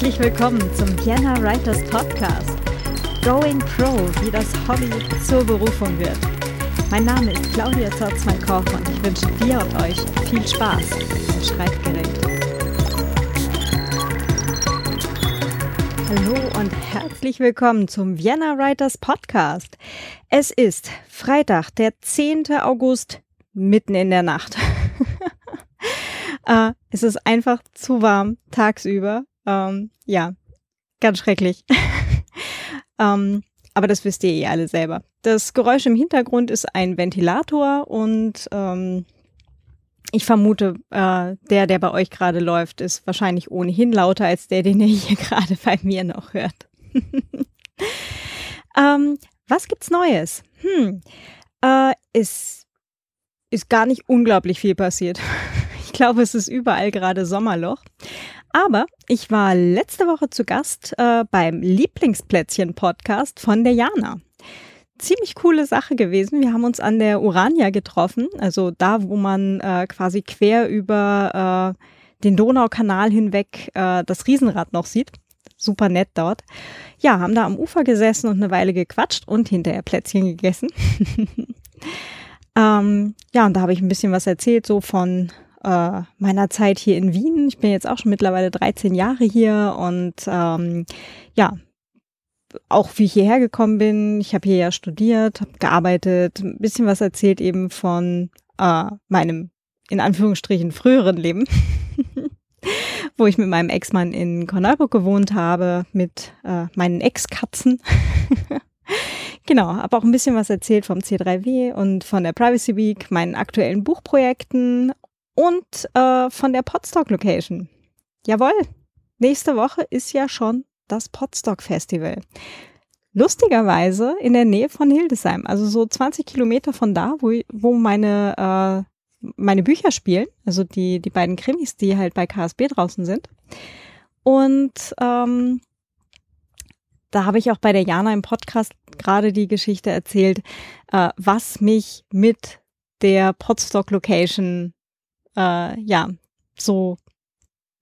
Herzlich willkommen zum Vienna Writers Podcast. Going Pro, wie das Hobby zur Berufung wird. Mein Name ist Claudia Zotzmann-Koch und ich wünsche dir und euch viel Spaß am Schreibgerät. Hallo und herzlich willkommen zum Vienna Writers Podcast. Es ist Freitag, der 10. August, mitten in der Nacht. äh, es ist einfach zu warm tagsüber ähm, ja, ganz schrecklich. ähm, aber das wisst ihr eh alle selber. Das Geräusch im Hintergrund ist ein Ventilator und ähm, ich vermute, äh, der, der bei euch gerade läuft, ist wahrscheinlich ohnehin lauter als der, den ihr hier gerade bei mir noch hört. ähm, was gibt's Neues? Hm, äh, es ist gar nicht unglaublich viel passiert. ich glaube, es ist überall gerade Sommerloch. Aber ich war letzte Woche zu Gast äh, beim Lieblingsplätzchen-Podcast von der Jana. Ziemlich coole Sache gewesen. Wir haben uns an der Urania getroffen, also da, wo man äh, quasi quer über äh, den Donaukanal hinweg äh, das Riesenrad noch sieht. Super nett dort. Ja, haben da am Ufer gesessen und eine Weile gequatscht und hinterher Plätzchen gegessen. ähm, ja, und da habe ich ein bisschen was erzählt, so von äh, meiner Zeit hier in Wien. Ich bin jetzt auch schon mittlerweile 13 Jahre hier und ähm, ja, auch wie ich hierher gekommen bin. Ich habe hier ja studiert, habe gearbeitet, ein bisschen was erzählt eben von äh, meinem in Anführungsstrichen früheren Leben, wo ich mit meinem Ex-Mann in Korneuburg gewohnt habe, mit äh, meinen Ex-Katzen. genau, habe auch ein bisschen was erzählt vom C3W und von der Privacy Week, meinen aktuellen Buchprojekten und äh, von der Podstock Location. Jawohl, nächste Woche ist ja schon das Podstock Festival. Lustigerweise in der Nähe von Hildesheim, also so 20 Kilometer von da, wo, wo meine, äh, meine Bücher spielen, also die, die beiden Krimis, die halt bei KSB draußen sind. Und ähm, da habe ich auch bei der Jana im Podcast gerade die Geschichte erzählt, äh, was mich mit der Podstock Location äh, ja, so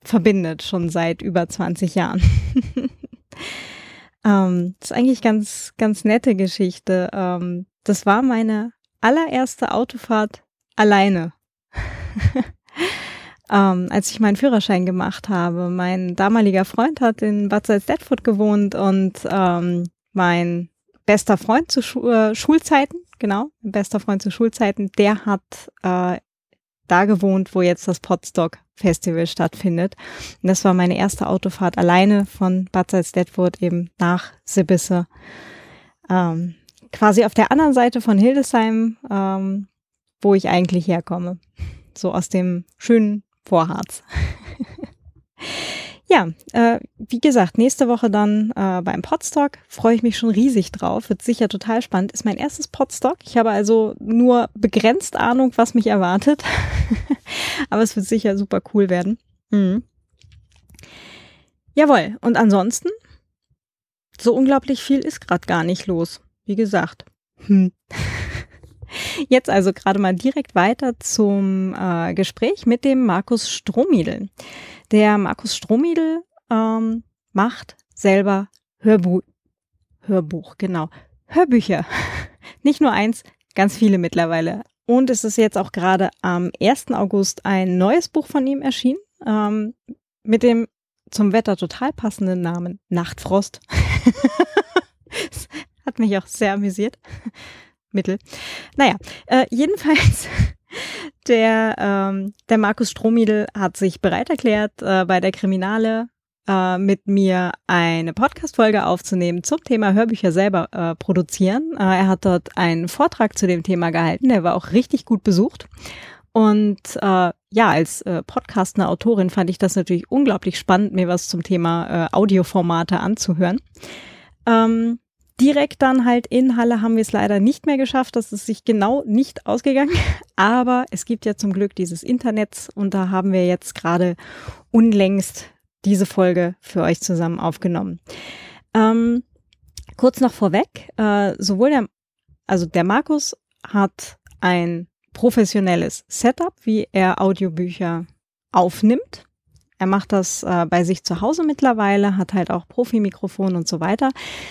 verbindet, schon seit über 20 Jahren. ähm, das ist eigentlich ganz, ganz nette Geschichte. Ähm, das war meine allererste Autofahrt alleine. ähm, als ich meinen Führerschein gemacht habe. Mein damaliger Freund hat in Bad Salzdetfurt gewohnt und ähm, mein bester Freund zu Schu äh, Schulzeiten, genau, bester Freund zu Schulzeiten, der hat äh, da gewohnt, wo jetzt das Podstock Festival stattfindet. Und das war meine erste Autofahrt alleine von Bad Salzdetfurt eben nach Sibisse. Ähm, quasi auf der anderen Seite von Hildesheim, ähm, wo ich eigentlich herkomme. So aus dem schönen Vorharz. Ja, äh, wie gesagt, nächste Woche dann äh, beim Podstock. Freue ich mich schon riesig drauf. Wird sicher total spannend. Ist mein erstes Podstock. Ich habe also nur begrenzt Ahnung, was mich erwartet. Aber es wird sicher super cool werden. Mhm. Jawohl. Und ansonsten, so unglaublich viel ist gerade gar nicht los. Wie gesagt. Hm. Jetzt also gerade mal direkt weiter zum äh, Gespräch mit dem Markus Strohmiedel. Der Markus Strohmiedel ähm, macht selber Hörbuch, Hörbuch, genau, Hörbücher. Nicht nur eins, ganz viele mittlerweile. Und es ist jetzt auch gerade am 1. August ein neues Buch von ihm erschienen, ähm, mit dem zum Wetter total passenden Namen Nachtfrost. hat mich auch sehr amüsiert. Mittel. Naja, äh, jedenfalls der, ähm, der Markus Strohmiedel hat sich bereit erklärt, äh, bei der Kriminale äh, mit mir eine Podcast-Folge aufzunehmen zum Thema Hörbücher selber äh, produzieren. Äh, er hat dort einen Vortrag zu dem Thema gehalten, der war auch richtig gut besucht. Und äh, ja, als äh, podcastende Autorin fand ich das natürlich unglaublich spannend, mir was zum Thema äh, Audioformate anzuhören. Ähm, Direkt dann halt in Halle haben wir es leider nicht mehr geschafft. Das ist sich genau nicht ausgegangen. Aber es gibt ja zum Glück dieses Internet und da haben wir jetzt gerade unlängst diese Folge für euch zusammen aufgenommen. Ähm, kurz noch vorweg, äh, sowohl der, also der Markus hat ein professionelles Setup, wie er Audiobücher aufnimmt. Er macht das äh, bei sich zu Hause mittlerweile, hat halt auch Profi-Mikrofon und so weiter.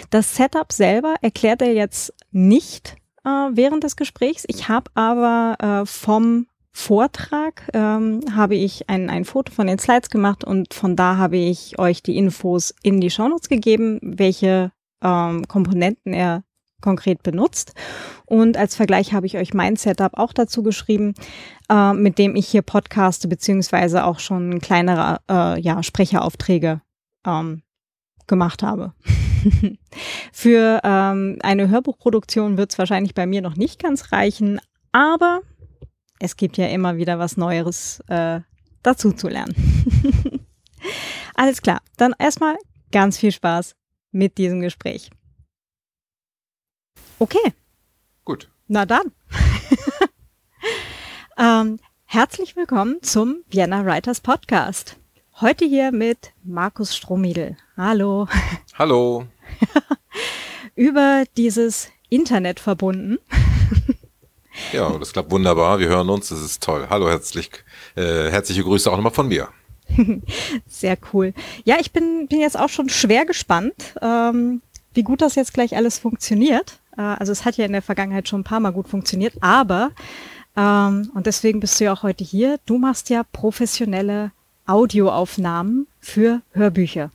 Das Setup selber erklärt er jetzt nicht äh, während des Gesprächs. Ich habe aber äh, vom Vortrag ähm, habe ich ein, ein Foto von den Slides gemacht und von da habe ich euch die Infos in die Shownotes gegeben, welche ähm, Komponenten er konkret benutzt. Und als Vergleich habe ich euch mein Setup auch dazu geschrieben, äh, mit dem ich hier podcaste, beziehungsweise auch schon kleinere äh, ja, Sprecheraufträge ähm, gemacht habe. Für ähm, eine Hörbuchproduktion wird es wahrscheinlich bei mir noch nicht ganz reichen, aber es gibt ja immer wieder was Neueres äh, dazu zu lernen. Alles klar, dann erstmal ganz viel Spaß mit diesem Gespräch. Okay. Gut. Na dann. ähm, herzlich willkommen zum Vienna Writers Podcast. Heute hier mit Markus Strohmiedel. Hallo. Hallo. Über dieses Internet verbunden. ja, das klappt wunderbar. Wir hören uns. Das ist toll. Hallo, herzlich, äh, herzliche Grüße auch nochmal von mir. Sehr cool. Ja, ich bin, bin jetzt auch schon schwer gespannt, ähm, wie gut das jetzt gleich alles funktioniert. Äh, also es hat ja in der Vergangenheit schon ein paar Mal gut funktioniert, aber, ähm, und deswegen bist du ja auch heute hier, du machst ja professionelle Audioaufnahmen für Hörbücher.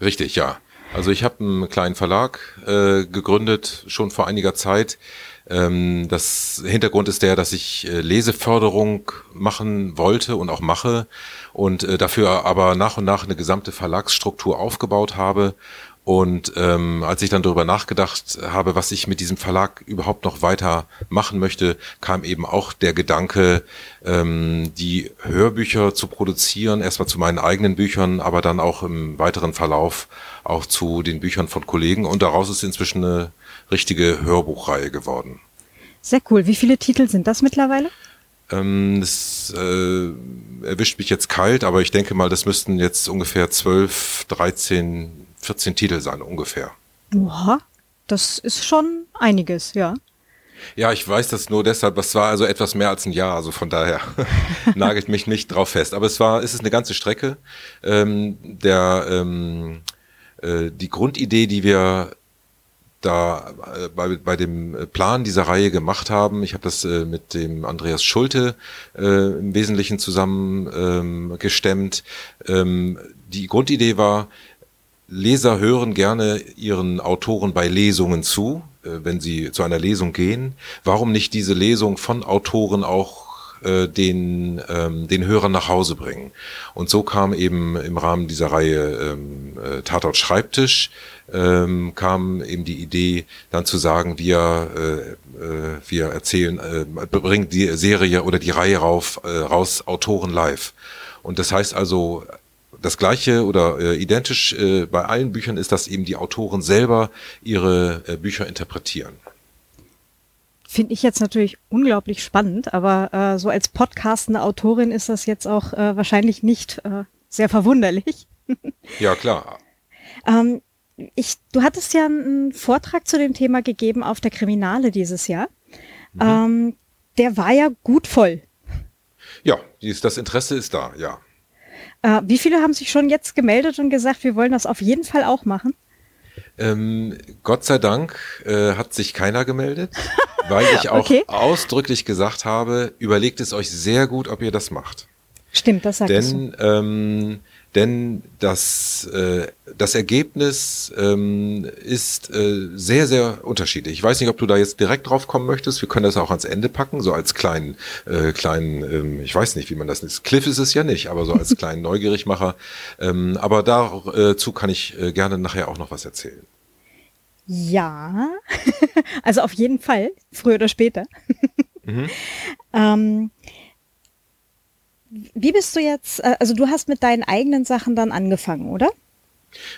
Richtig, ja. Also ich habe einen kleinen Verlag äh, gegründet, schon vor einiger Zeit. Ähm, das Hintergrund ist der, dass ich äh, Leseförderung machen wollte und auch mache und äh, dafür aber nach und nach eine gesamte Verlagsstruktur aufgebaut habe und ähm, als ich dann darüber nachgedacht habe, was ich mit diesem Verlag überhaupt noch weiter machen möchte, kam eben auch der Gedanke, ähm, die Hörbücher zu produzieren, erstmal zu meinen eigenen Büchern, aber dann auch im weiteren Verlauf auch zu den Büchern von Kollegen. Und daraus ist inzwischen eine richtige Hörbuchreihe geworden. Sehr cool. Wie viele Titel sind das mittlerweile? Ähm, das äh, erwischt mich jetzt kalt, aber ich denke mal, das müssten jetzt ungefähr 12, 13 14 Titel sein ungefähr. Boah, das ist schon einiges, ja. Ja, ich weiß das nur deshalb, das war also etwas mehr als ein Jahr, also von daher nagelt mich nicht drauf fest. Aber es war, es ist eine ganze Strecke. Ähm, der, ähm, äh, die Grundidee, die wir da äh, bei, bei dem Plan dieser Reihe gemacht haben, ich habe das äh, mit dem Andreas Schulte äh, im Wesentlichen zusammen ähm, gestemmt. Ähm, die Grundidee war, Leser hören gerne ihren Autoren bei Lesungen zu, äh, wenn sie zu einer Lesung gehen. Warum nicht diese Lesung von Autoren auch äh, den, ähm, den Hörern nach Hause bringen? Und so kam eben im Rahmen dieser Reihe ähm, äh, Tatort Schreibtisch, ähm, kam eben die Idee, dann zu sagen, wir, äh, äh, wir erzählen, äh, bringen die Serie oder die Reihe rauf, äh, raus Autoren live. Und das heißt also, das gleiche oder äh, identisch äh, bei allen Büchern ist, dass eben die Autoren selber ihre äh, Bücher interpretieren. Finde ich jetzt natürlich unglaublich spannend, aber äh, so als podcastende Autorin ist das jetzt auch äh, wahrscheinlich nicht äh, sehr verwunderlich. ja, klar. ähm, ich, du hattest ja einen Vortrag zu dem Thema gegeben auf der Kriminale dieses Jahr. Mhm. Ähm, der war ja gut voll. Ja, das Interesse ist da, ja. Äh, wie viele haben sich schon jetzt gemeldet und gesagt, wir wollen das auf jeden Fall auch machen? Ähm, Gott sei Dank äh, hat sich keiner gemeldet, weil ich auch okay. ausdrücklich gesagt habe, überlegt es euch sehr gut, ob ihr das macht. Stimmt, das sagst Denn ähm, denn das, äh, das Ergebnis ähm, ist äh, sehr, sehr unterschiedlich. Ich weiß nicht, ob du da jetzt direkt drauf kommen möchtest. Wir können das auch ans Ende packen, so als kleinen, äh, kleinen, ähm, ich weiß nicht, wie man das nennt. Cliff ist es ja nicht, aber so als kleinen Neugierigmacher. Ähm, aber dazu kann ich äh, gerne nachher auch noch was erzählen. Ja, also auf jeden Fall, früher oder später. mhm. ähm, wie bist du jetzt, äh, also du hast mit deinen eigenen Sachen dann angefangen, oder?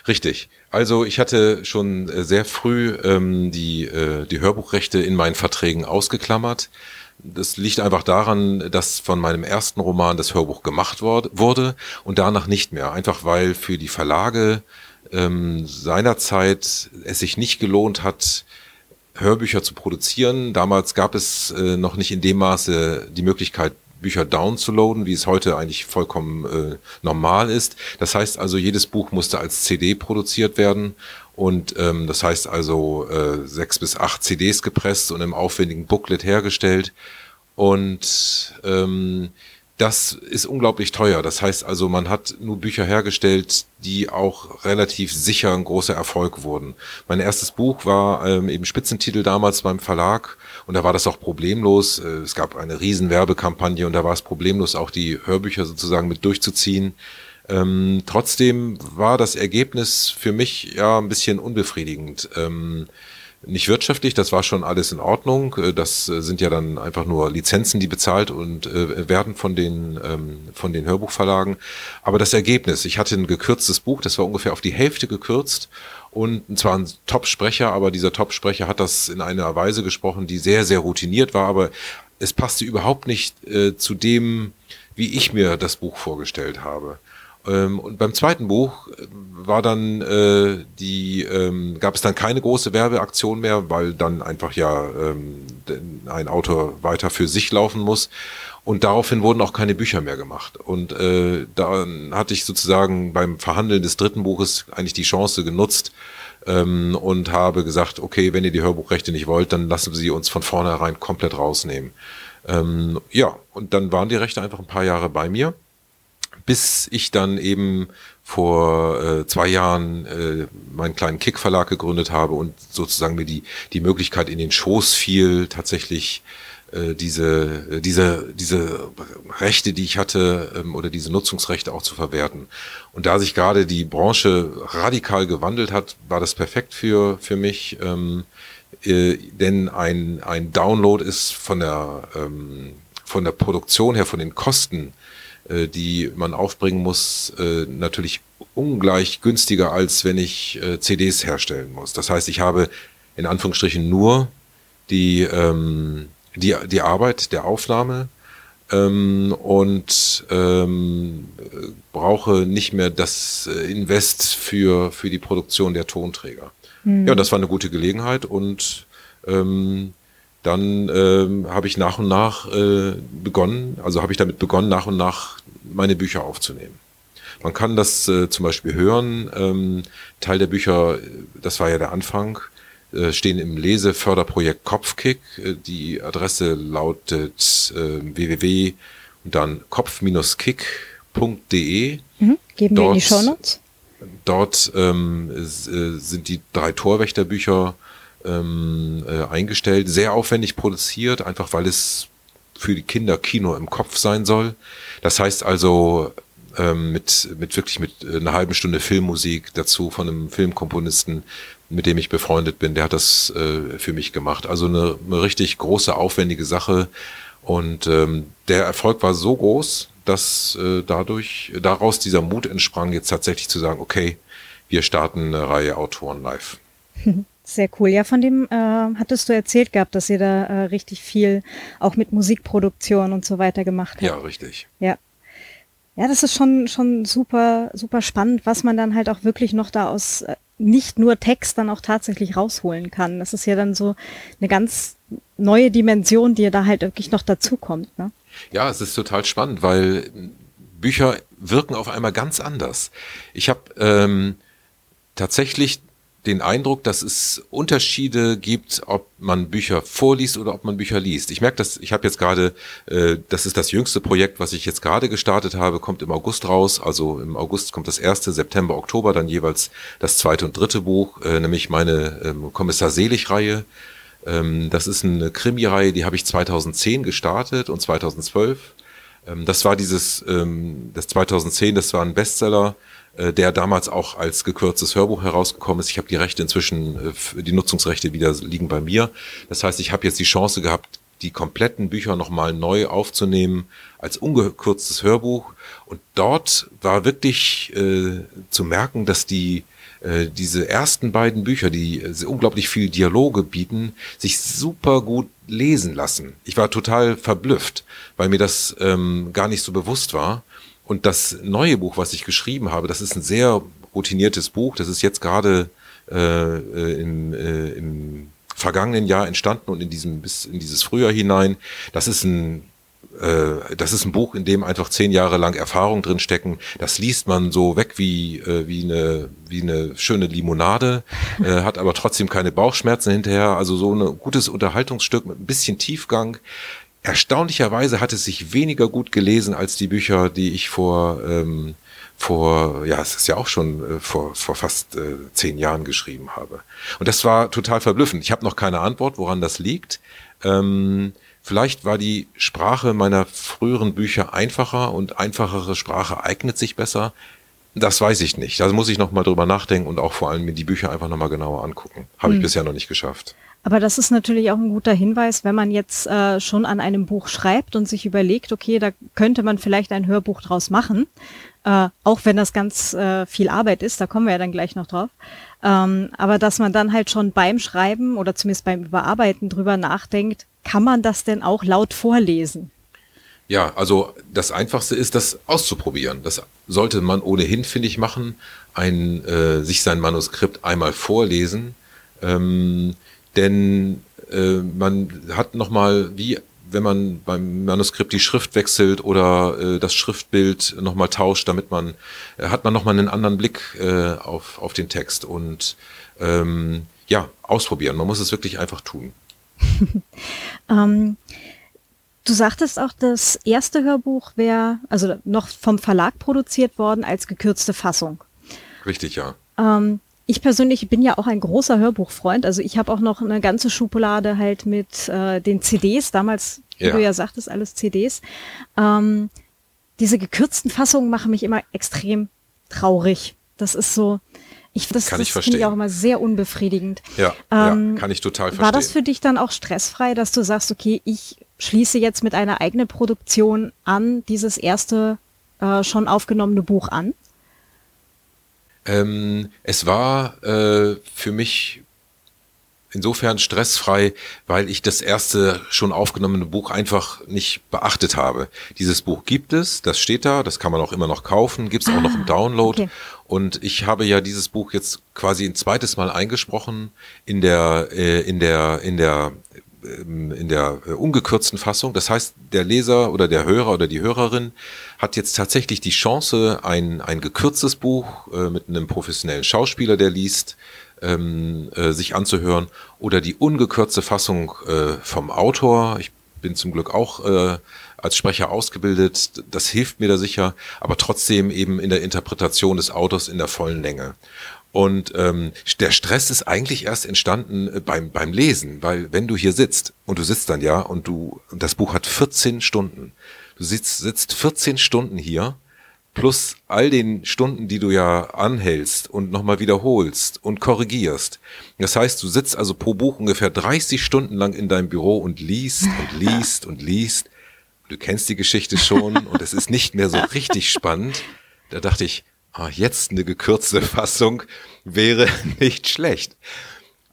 Richtig. Also ich hatte schon äh, sehr früh ähm, die, äh, die Hörbuchrechte in meinen Verträgen ausgeklammert. Das liegt einfach daran, dass von meinem ersten Roman das Hörbuch gemacht wurde und danach nicht mehr. Einfach weil für die Verlage ähm, seinerzeit es sich nicht gelohnt hat, Hörbücher zu produzieren. Damals gab es äh, noch nicht in dem Maße die Möglichkeit, Bücher downzuladen, wie es heute eigentlich vollkommen äh, normal ist. Das heißt also, jedes Buch musste als CD produziert werden und ähm, das heißt also äh, sechs bis acht CDs gepresst und im aufwendigen Booklet hergestellt. Und ähm, das ist unglaublich teuer. Das heißt also, man hat nur Bücher hergestellt, die auch relativ sicher ein großer Erfolg wurden. Mein erstes Buch war ähm, eben Spitzentitel damals beim Verlag und da war das auch problemlos. Äh, es gab eine riesen Werbekampagne und da war es problemlos, auch die Hörbücher sozusagen mit durchzuziehen. Ähm, trotzdem war das Ergebnis für mich ja ein bisschen unbefriedigend. Ähm, nicht wirtschaftlich, das war schon alles in Ordnung. Äh, das äh, sind ja dann einfach nur Lizenzen, die bezahlt und äh, werden von den ähm, von den Hörbuchverlagen. Aber das Ergebnis, ich hatte ein gekürztes Buch, das war ungefähr auf die Hälfte gekürzt und zwar ein Top-Sprecher, aber dieser Top-Sprecher hat das in einer Weise gesprochen, die sehr sehr routiniert war, aber es passte überhaupt nicht äh, zu dem, wie ich mir das Buch vorgestellt habe. Ähm, und beim zweiten Buch äh, war dann äh, die, ähm, gab es dann keine große Werbeaktion mehr, weil dann einfach ja ähm, ein Autor weiter für sich laufen muss. Und daraufhin wurden auch keine Bücher mehr gemacht. Und äh, dann hatte ich sozusagen beim Verhandeln des dritten Buches eigentlich die Chance genutzt ähm, und habe gesagt, okay, wenn ihr die Hörbuchrechte nicht wollt, dann lassen Sie uns von vornherein komplett rausnehmen. Ähm, ja, und dann waren die Rechte einfach ein paar Jahre bei mir bis ich dann eben vor äh, zwei Jahren äh, meinen kleinen Kick-Verlag gegründet habe und sozusagen mir die, die Möglichkeit in den Schoß fiel, tatsächlich äh, diese, äh, diese, diese Rechte, die ich hatte, ähm, oder diese Nutzungsrechte auch zu verwerten. Und da sich gerade die Branche radikal gewandelt hat, war das perfekt für, für mich. Ähm, äh, denn ein, ein Download ist von der, ähm, von der Produktion her, von den Kosten äh, die man aufbringen muss, äh, natürlich ungleich günstiger, als wenn ich äh, CDs herstellen muss. Das heißt, ich habe in Anführungsstrichen nur die, ähm, die, die Arbeit der Aufnahme ähm, und ähm, brauche nicht mehr das Invest für, für die Produktion der Tonträger. Mhm. Ja, das war eine gute Gelegenheit und ähm, dann ähm, habe ich nach und nach äh, begonnen, also habe ich damit begonnen, nach und nach meine Bücher aufzunehmen. Man kann das äh, zum Beispiel hören. Ähm, Teil der Bücher, das war ja der Anfang, äh, stehen im Leseförderprojekt Kopfkick. Äh, die Adresse lautet äh, www und dann kopf-kick.de. Mhm. Geben dort, wir in die Shownotes. Dort ähm, äh, sind die drei Torwächterbücher ähm, äh, eingestellt, sehr aufwendig produziert, einfach weil es für die Kinder Kino im Kopf sein soll. Das heißt also ähm, mit, mit wirklich mit äh, einer halben Stunde Filmmusik dazu von einem Filmkomponisten, mit dem ich befreundet bin, der hat das äh, für mich gemacht. Also eine, eine richtig große, aufwendige Sache. Und ähm, der Erfolg war so groß, dass äh, dadurch, daraus dieser Mut entsprang, jetzt tatsächlich zu sagen, okay, wir starten eine Reihe Autoren live. Sehr cool. Ja, von dem äh, hattest du erzählt gehabt, dass ihr da äh, richtig viel auch mit Musikproduktion und so weiter gemacht habt. Ja, richtig. Ja. Ja, das ist schon, schon super, super spannend, was man dann halt auch wirklich noch da aus äh, nicht nur Text dann auch tatsächlich rausholen kann. Das ist ja dann so eine ganz neue Dimension, die da halt wirklich noch dazukommt. Ne? Ja, es ist total spannend, weil Bücher wirken auf einmal ganz anders. Ich habe ähm, tatsächlich den Eindruck, dass es Unterschiede gibt, ob man Bücher vorliest oder ob man Bücher liest. Ich merke das, ich habe jetzt gerade, äh, das ist das jüngste Projekt, was ich jetzt gerade gestartet habe, kommt im August raus. Also im August kommt das erste, September, Oktober dann jeweils das zweite und dritte Buch, äh, nämlich meine ähm, Kommissar Selig-Reihe. Ähm, das ist eine Krimi-Reihe, die habe ich 2010 gestartet und 2012. Ähm, das war dieses, ähm, das 2010, das war ein Bestseller der damals auch als gekürztes Hörbuch herausgekommen ist. Ich habe die Rechte inzwischen, äh, die Nutzungsrechte wieder liegen bei mir. Das heißt, ich habe jetzt die Chance gehabt, die kompletten Bücher nochmal neu aufzunehmen als ungekürztes Hörbuch. Und dort war wirklich äh, zu merken, dass die äh, diese ersten beiden Bücher, die äh, unglaublich viel Dialoge bieten, sich super gut lesen lassen. Ich war total verblüfft, weil mir das ähm, gar nicht so bewusst war. Und das neue Buch, was ich geschrieben habe, das ist ein sehr routiniertes Buch. Das ist jetzt gerade äh, äh, im, äh, im vergangenen Jahr entstanden und in diesem bis in dieses Frühjahr hinein. Das ist ein äh, das ist ein Buch, in dem einfach zehn Jahre lang Erfahrung drin stecken. Das liest man so weg wie äh, wie eine wie eine schöne Limonade, äh, hat aber trotzdem keine Bauchschmerzen hinterher. Also so ein gutes Unterhaltungsstück mit ein bisschen Tiefgang. Erstaunlicherweise hat es sich weniger gut gelesen als die Bücher, die ich vor ähm, vor, ja, es ist ja auch schon äh, vor, vor fast äh, zehn Jahren geschrieben habe. Und das war total verblüffend. Ich habe noch keine Antwort, woran das liegt. Ähm, vielleicht war die Sprache meiner früheren Bücher einfacher und einfachere Sprache eignet sich besser. Das weiß ich nicht. Da also muss ich noch mal drüber nachdenken und auch vor allem mir die Bücher einfach noch mal genauer angucken. Habe hm. ich bisher noch nicht geschafft. Aber das ist natürlich auch ein guter Hinweis, wenn man jetzt äh, schon an einem Buch schreibt und sich überlegt, okay, da könnte man vielleicht ein Hörbuch draus machen, äh, auch wenn das ganz äh, viel Arbeit ist, da kommen wir ja dann gleich noch drauf. Ähm, aber dass man dann halt schon beim Schreiben oder zumindest beim Überarbeiten drüber nachdenkt, kann man das denn auch laut vorlesen? Ja, also das Einfachste ist, das auszuprobieren. Das sollte man ohnehin, finde ich, machen. Ein, äh, sich sein Manuskript einmal vorlesen. Ähm, denn äh, man hat nochmal, wie wenn man beim Manuskript die Schrift wechselt oder äh, das Schriftbild nochmal tauscht, damit man, äh, hat man nochmal einen anderen Blick äh, auf, auf den Text und ähm, ja, ausprobieren. Man muss es wirklich einfach tun. ähm, du sagtest auch, das erste Hörbuch wäre, also noch vom Verlag produziert worden als gekürzte Fassung. Richtig, ja. Ähm, ich persönlich bin ja auch ein großer Hörbuchfreund. Also ich habe auch noch eine ganze Schublade halt mit äh, den CDs, damals, wie ja. du ja sagtest, alles CDs. Ähm, diese gekürzten Fassungen machen mich immer extrem traurig. Das ist so, ich, das, kann das ich finde ich auch immer sehr unbefriedigend. Ja, ähm, ja, kann ich total verstehen. War das für dich dann auch stressfrei, dass du sagst, okay, ich schließe jetzt mit einer eigenen Produktion an dieses erste äh, schon aufgenommene Buch an? Ähm, es war äh, für mich insofern stressfrei, weil ich das erste schon aufgenommene Buch einfach nicht beachtet habe. Dieses Buch gibt es, das steht da, das kann man auch immer noch kaufen, gibt es auch noch im ah, Download. Okay. Und ich habe ja dieses Buch jetzt quasi ein zweites Mal eingesprochen in der äh, in der in der in der äh, ungekürzten Fassung. Das heißt, der Leser oder der Hörer oder die Hörerin hat jetzt tatsächlich die Chance, ein, ein gekürztes Buch äh, mit einem professionellen Schauspieler, der liest, ähm, äh, sich anzuhören oder die ungekürzte Fassung äh, vom Autor. Ich bin zum Glück auch äh, als Sprecher ausgebildet. Das hilft mir da sicher, aber trotzdem eben in der Interpretation des Autors in der vollen Länge. Und ähm, der Stress ist eigentlich erst entstanden äh, beim, beim Lesen, weil wenn du hier sitzt und du sitzt dann ja und du, das Buch hat 14 Stunden, du sitzt, sitzt 14 Stunden hier, plus all den Stunden, die du ja anhältst und nochmal wiederholst und korrigierst. Das heißt, du sitzt also pro Buch ungefähr 30 Stunden lang in deinem Büro und liest und liest und liest. Du kennst die Geschichte schon und es ist nicht mehr so richtig spannend. Da dachte ich, jetzt eine gekürzte Fassung wäre nicht schlecht.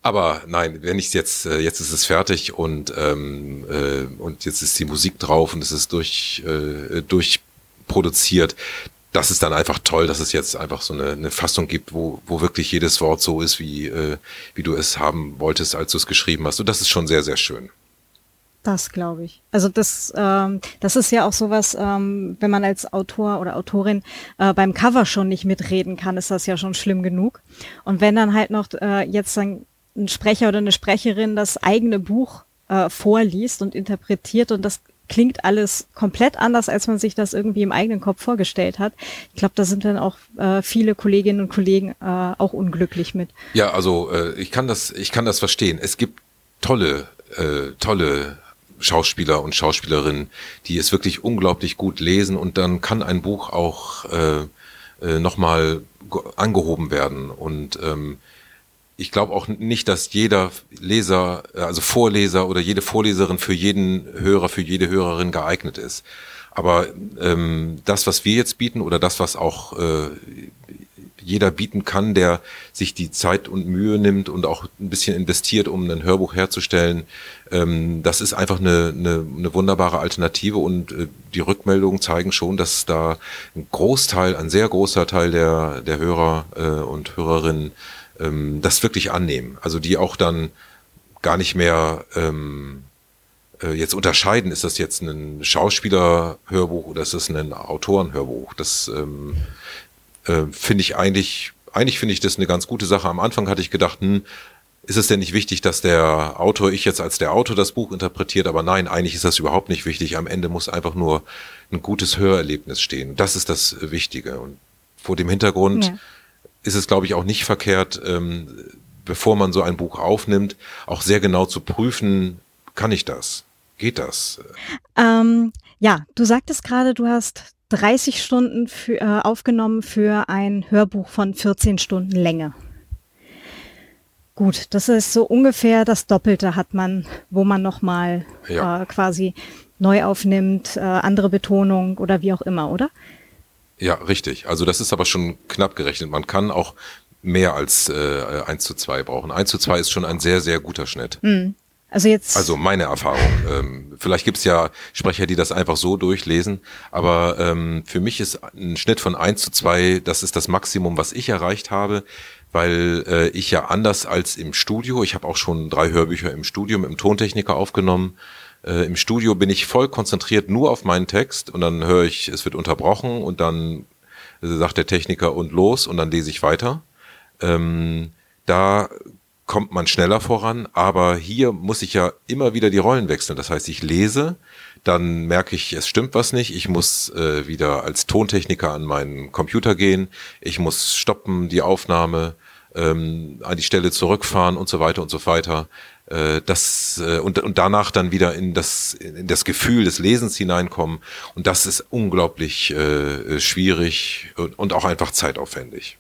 Aber nein, wenn ich jetzt, äh, jetzt ist es fertig und, ähm, äh, und jetzt ist die Musik drauf und es ist durch, äh, durchproduziert. Das ist dann einfach toll, dass es jetzt einfach so eine, eine Fassung gibt, wo, wo wirklich jedes Wort so ist, wie, äh, wie du es haben wolltest, als du es geschrieben hast. Und das ist schon sehr, sehr schön. Das glaube ich. Also das, ähm, das ist ja auch sowas, ähm, wenn man als Autor oder Autorin äh, beim Cover schon nicht mitreden kann, ist das ja schon schlimm genug. Und wenn dann halt noch äh, jetzt dann ein Sprecher oder eine Sprecherin das eigene Buch äh, vorliest und interpretiert und das klingt alles komplett anders, als man sich das irgendwie im eigenen Kopf vorgestellt hat. Ich glaube, da sind dann auch äh, viele Kolleginnen und Kollegen äh, auch unglücklich mit. Ja, also äh, ich kann das, ich kann das verstehen. Es gibt tolle, äh, tolle Schauspieler und Schauspielerinnen, die es wirklich unglaublich gut lesen und dann kann ein Buch auch äh, äh, nochmal angehoben werden. Und ähm, ich glaube auch nicht, dass jeder Leser, also Vorleser oder jede Vorleserin für jeden Hörer, für jede Hörerin geeignet ist. Aber ähm, das, was wir jetzt bieten oder das, was auch äh, jeder bieten kann, der sich die Zeit und Mühe nimmt und auch ein bisschen investiert, um ein Hörbuch herzustellen. Ähm, das ist einfach eine, eine, eine wunderbare Alternative und äh, die Rückmeldungen zeigen schon, dass da ein Großteil, ein sehr großer Teil der, der Hörer äh, und Hörerinnen ähm, das wirklich annehmen. Also die auch dann gar nicht mehr ähm, äh, jetzt unterscheiden, ist das jetzt ein Schauspielerhörbuch oder ist das ein Autorenhörbuch? Das ähm, äh, finde ich eigentlich, eigentlich finde ich das eine ganz gute Sache. Am Anfang hatte ich gedacht, hm, ist es denn nicht wichtig, dass der Autor, ich jetzt als der Autor das Buch interpretiert, aber nein, eigentlich ist das überhaupt nicht wichtig. Am Ende muss einfach nur ein gutes Hörerlebnis stehen. Das ist das Wichtige. Und vor dem Hintergrund ja. ist es, glaube ich, auch nicht verkehrt, ähm, bevor man so ein Buch aufnimmt, auch sehr genau zu prüfen, kann ich das? Geht das? Ähm, ja, du sagtest gerade, du hast 30 Stunden für, äh, aufgenommen für ein Hörbuch von 14 Stunden Länge. Gut, das ist so ungefähr das Doppelte hat man, wo man nochmal ja. äh, quasi neu aufnimmt, äh, andere Betonung oder wie auch immer, oder? Ja, richtig. Also das ist aber schon knapp gerechnet. Man kann auch mehr als äh, 1 zu 2 brauchen. 1 zu 2 ist schon ein sehr, sehr guter Schnitt. Mhm. Also jetzt. Also meine Erfahrung. Ähm, vielleicht gibt's ja Sprecher, die das einfach so durchlesen, aber ähm, für mich ist ein Schnitt von 1 zu 2, das ist das Maximum, was ich erreicht habe weil äh, ich ja anders als im Studio, ich habe auch schon drei Hörbücher im Studio mit dem Tontechniker aufgenommen. Äh, Im Studio bin ich voll konzentriert nur auf meinen Text und dann höre ich, es wird unterbrochen und dann äh, sagt der Techniker und los und dann lese ich weiter. Ähm, da kommt man schneller voran, aber hier muss ich ja immer wieder die Rollen wechseln. Das heißt, ich lese, dann merke ich, es stimmt was nicht. Ich muss äh, wieder als Tontechniker an meinen Computer gehen. Ich muss stoppen, die Aufnahme, ähm, an die Stelle zurückfahren und so weiter und so weiter. Äh, das äh, und, und danach dann wieder in das in das Gefühl des Lesens hineinkommen. Und das ist unglaublich äh, schwierig und, und auch einfach zeitaufwendig.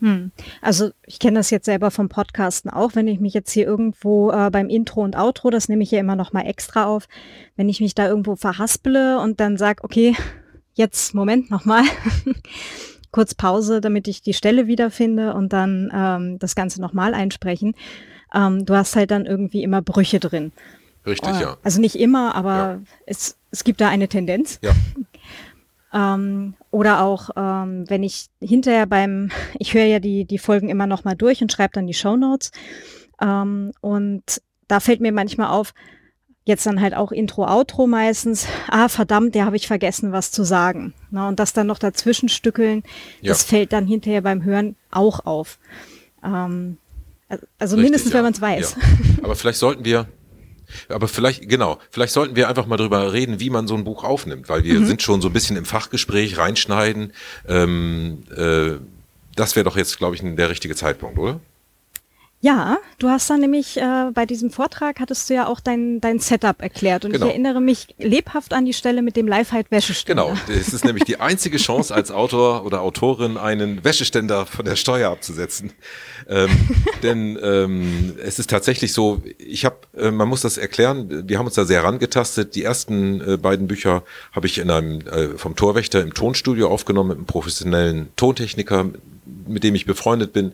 Hm. Also ich kenne das jetzt selber vom Podcasten auch, wenn ich mich jetzt hier irgendwo äh, beim Intro und Outro, das nehme ich ja immer noch mal extra auf, wenn ich mich da irgendwo verhaspele und dann sage, okay, jetzt Moment noch mal, kurz Pause, damit ich die Stelle wiederfinde und dann ähm, das Ganze noch mal einsprechen. Ähm, du hast halt dann irgendwie immer Brüche drin. Richtig, oh, ja. Also nicht immer, aber ja. es, es gibt da eine Tendenz. Ja. Ähm, oder auch, ähm, wenn ich hinterher beim, ich höre ja die, die Folgen immer noch mal durch und schreibe dann die Show Notes. Ähm, und da fällt mir manchmal auf, jetzt dann halt auch Intro, Outro meistens, ah verdammt, der habe ich vergessen, was zu sagen. Na, und das dann noch dazwischen stückeln, ja. das fällt dann hinterher beim Hören auch auf. Ähm, also Richtig, mindestens, ja. wenn man es weiß. Ja. Aber vielleicht sollten wir aber vielleicht, genau, vielleicht sollten wir einfach mal drüber reden, wie man so ein Buch aufnimmt, weil wir mhm. sind schon so ein bisschen im Fachgespräch reinschneiden. Ähm, äh, das wäre doch jetzt, glaube ich, der richtige Zeitpunkt, oder? Ja, du hast dann nämlich äh, bei diesem Vortrag hattest du ja auch dein, dein Setup erklärt und genau. ich erinnere mich lebhaft an die Stelle mit dem Live-Halt-Wäscheständer. Genau, es ist nämlich die einzige Chance als Autor oder Autorin, einen Wäscheständer von der Steuer abzusetzen. Ähm, denn ähm, es ist tatsächlich so, ich habe, äh, man muss das erklären, wir haben uns da sehr rangetastet. Die ersten äh, beiden Bücher habe ich in einem äh, vom Torwächter im Tonstudio aufgenommen mit einem professionellen Tontechniker, mit dem ich befreundet bin,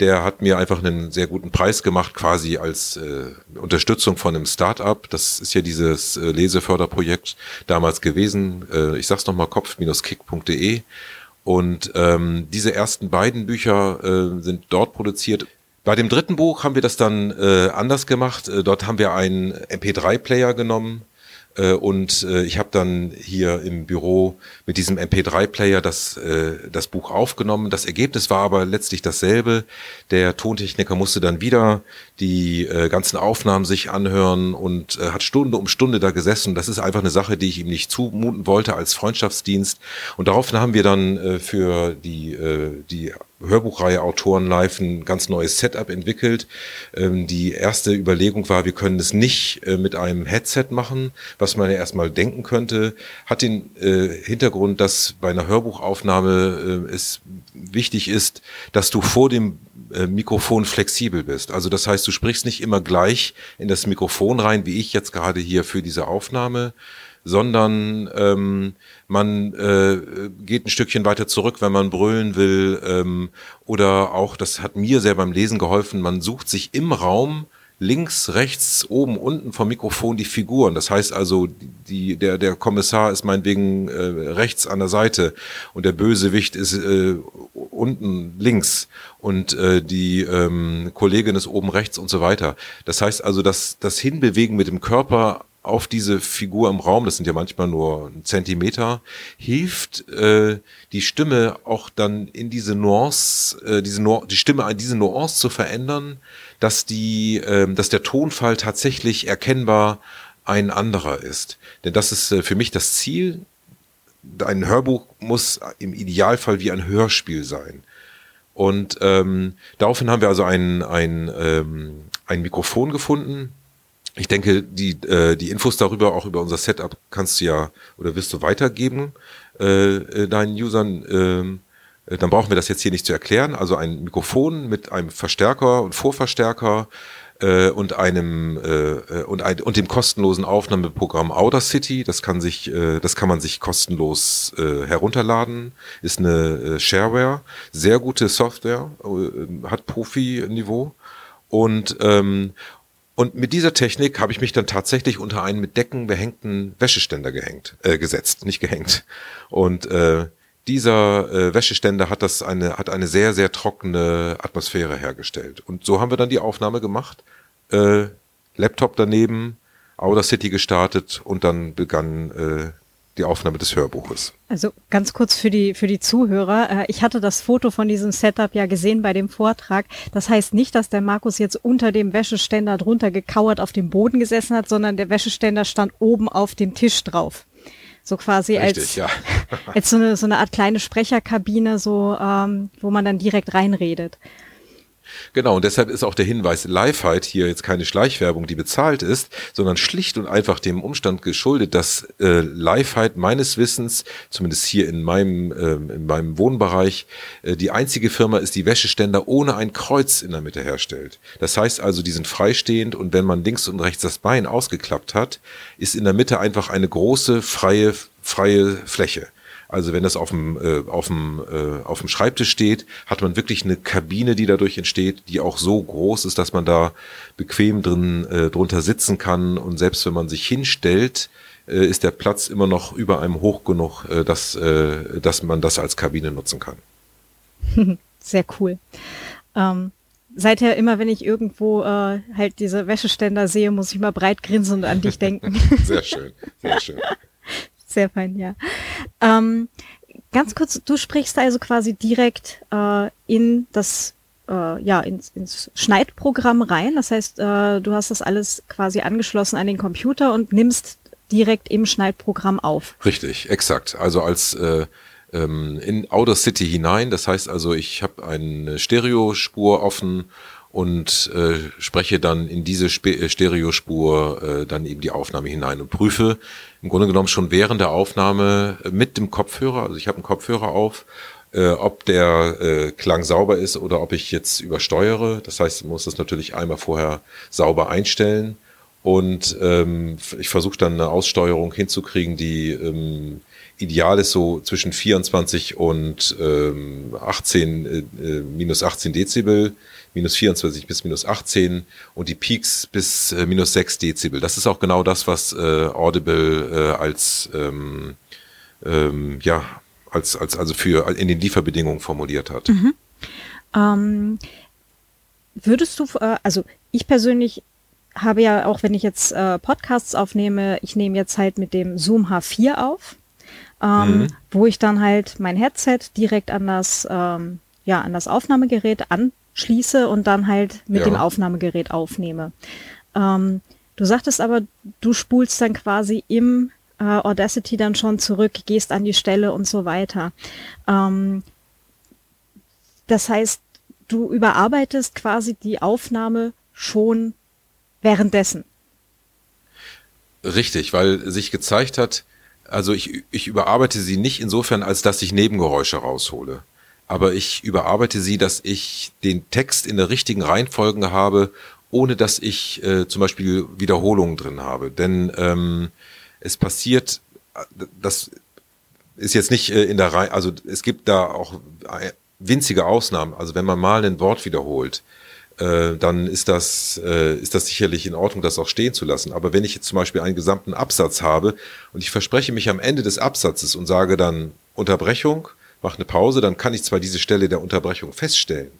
der hat mir einfach einen sehr guten Preis gemacht, quasi als äh, Unterstützung von einem Start-up. Das ist ja dieses äh, Leseförderprojekt damals gewesen. Äh, ich sag's nochmal, kopf-kick.de. Und ähm, diese ersten beiden Bücher äh, sind dort produziert. Bei dem dritten Buch haben wir das dann äh, anders gemacht. Äh, dort haben wir einen MP3-Player genommen äh, und äh, ich habe dann hier im Büro mit diesem MP3-Player das, äh, das Buch aufgenommen. Das Ergebnis war aber letztlich dasselbe. Der Tontechniker musste dann wieder die äh, ganzen Aufnahmen sich anhören und äh, hat Stunde um Stunde da gesessen. Das ist einfach eine Sache, die ich ihm nicht zumuten wollte als Freundschaftsdienst. Und daraufhin haben wir dann äh, für die, äh, die Hörbuchreihe Autoren Live ein ganz neues Setup entwickelt. Ähm, die erste Überlegung war, wir können es nicht äh, mit einem Headset machen, was man ja erstmal denken könnte. Hat den äh, Hintergrund, dass bei einer Hörbuchaufnahme äh, es wichtig ist, dass du vor dem äh, Mikrofon flexibel bist. Also das heißt, du sprichst nicht immer gleich in das Mikrofon rein, wie ich jetzt gerade hier für diese Aufnahme, sondern ähm, man äh, geht ein Stückchen weiter zurück, wenn man brüllen will. Ähm, oder auch, das hat mir sehr beim Lesen geholfen, man sucht sich im Raum links, rechts, oben, unten vom Mikrofon die Figuren. Das heißt also, die, der, der Kommissar ist meinetwegen äh, rechts an der Seite und der Bösewicht ist äh, unten links und äh, die ähm, Kollegin ist oben rechts und so weiter. Das heißt also, dass das Hinbewegen mit dem Körper auf diese Figur im Raum, das sind ja manchmal nur ein Zentimeter, hilft äh, die Stimme auch dann in diese Nuance, äh, diese nu die Stimme, diese Nuance zu verändern, dass die, äh, dass der Tonfall tatsächlich erkennbar ein anderer ist. Denn das ist äh, für mich das Ziel. Ein Hörbuch muss im Idealfall wie ein Hörspiel sein. Und ähm, daraufhin haben wir also ein, ein, ähm, ein Mikrofon gefunden, ich denke, die, äh, die Infos darüber, auch über unser Setup, kannst du ja oder wirst du weitergeben äh, äh deinen Usern. Ähm, äh, dann brauchen wir das jetzt hier nicht zu erklären. Also ein Mikrofon mit einem Verstärker und Vorverstärker äh, und einem äh, äh, und, ein, und dem kostenlosen Aufnahmeprogramm Audacity. Das kann sich, äh, das kann man sich kostenlos äh, herunterladen. Ist eine äh, Shareware, sehr gute Software, äh, hat Profi-Niveau und ähm, und mit dieser Technik habe ich mich dann tatsächlich unter einen mit Decken behängten Wäscheständer gehängt, äh, gesetzt, nicht gehängt. Und äh, dieser äh, Wäscheständer hat das eine hat eine sehr sehr trockene Atmosphäre hergestellt. Und so haben wir dann die Aufnahme gemacht. Äh, Laptop daneben, Audacity gestartet und dann begann äh, die Aufnahme des Hörbuches. Also ganz kurz für die, für die Zuhörer. Äh, ich hatte das Foto von diesem Setup ja gesehen bei dem Vortrag. Das heißt nicht, dass der Markus jetzt unter dem Wäscheständer drunter gekauert auf dem Boden gesessen hat, sondern der Wäscheständer stand oben auf dem Tisch drauf. So quasi Richtig, als, ja. als so eine, so eine Art kleine Sprecherkabine, so, ähm, wo man dann direkt reinredet. Genau, und deshalb ist auch der Hinweis Liveheit hier jetzt keine Schleichwerbung, die bezahlt ist, sondern schlicht und einfach dem Umstand geschuldet, dass äh, Liveheit meines Wissens, zumindest hier in meinem, äh, in meinem Wohnbereich, äh, die einzige Firma ist, die Wäscheständer ohne ein Kreuz in der Mitte herstellt. Das heißt also, die sind freistehend und wenn man links und rechts das Bein ausgeklappt hat, ist in der Mitte einfach eine große, freie, freie Fläche. Also wenn das auf dem, äh, auf, dem, äh, auf dem Schreibtisch steht, hat man wirklich eine Kabine, die dadurch entsteht, die auch so groß ist, dass man da bequem drin äh, drunter sitzen kann. Und selbst wenn man sich hinstellt, äh, ist der Platz immer noch über einem hoch genug, äh, dass, äh, dass man das als Kabine nutzen kann. Sehr cool. Ähm, seither immer, wenn ich irgendwo äh, halt diese Wäscheständer sehe, muss ich mal breit grinsen und an dich denken. sehr schön, sehr schön. Sehr fein, ja. Ähm, ganz kurz, du sprichst also quasi direkt äh, in das äh, ja, ins, ins Schneidprogramm rein. Das heißt, äh, du hast das alles quasi angeschlossen an den Computer und nimmst direkt im Schneidprogramm auf. Richtig, exakt. Also als äh, ähm, in Audacity hinein. Das heißt also, ich habe eine Stereospur offen und äh, spreche dann in diese Spe äh, Stereospur äh, dann eben die Aufnahme hinein und prüfe im Grunde genommen schon während der Aufnahme mit dem Kopfhörer, also ich habe einen Kopfhörer auf, äh, ob der äh, Klang sauber ist oder ob ich jetzt übersteuere. Das heißt, ich muss das natürlich einmal vorher sauber einstellen und ähm, ich versuche dann eine Aussteuerung hinzukriegen, die ähm, ideal ist so zwischen 24 und ähm, 18, äh, äh, minus 18 Dezibel minus 24 bis minus 18 und die Peaks bis äh, minus 6 Dezibel. Das ist auch genau das, was äh, Audible äh, als ähm, ähm, ja als als also für in den Lieferbedingungen formuliert hat. Mhm. Ähm, würdest du äh, also ich persönlich habe ja auch wenn ich jetzt äh, Podcasts aufnehme, ich nehme jetzt halt mit dem Zoom H4 auf. Ähm, mhm. wo ich dann halt mein Headset direkt an das ähm, ja an das Aufnahmegerät an schließe und dann halt mit ja. dem Aufnahmegerät aufnehme. Ähm, du sagtest aber, du spulst dann quasi im äh, Audacity dann schon zurück, gehst an die Stelle und so weiter. Ähm, das heißt, du überarbeitest quasi die Aufnahme schon währenddessen. Richtig, weil sich gezeigt hat, also ich, ich überarbeite sie nicht insofern, als dass ich Nebengeräusche raushole aber ich überarbeite sie, dass ich den Text in der richtigen Reihenfolge habe, ohne dass ich äh, zum Beispiel Wiederholungen drin habe. Denn ähm, es passiert, das ist jetzt nicht äh, in der Reihe, also es gibt da auch äh, winzige Ausnahmen. Also wenn man mal ein Wort wiederholt, äh, dann ist das, äh, ist das sicherlich in Ordnung, das auch stehen zu lassen. Aber wenn ich jetzt zum Beispiel einen gesamten Absatz habe und ich verspreche mich am Ende des Absatzes und sage dann Unterbrechung, mache eine Pause, dann kann ich zwar diese Stelle der Unterbrechung feststellen,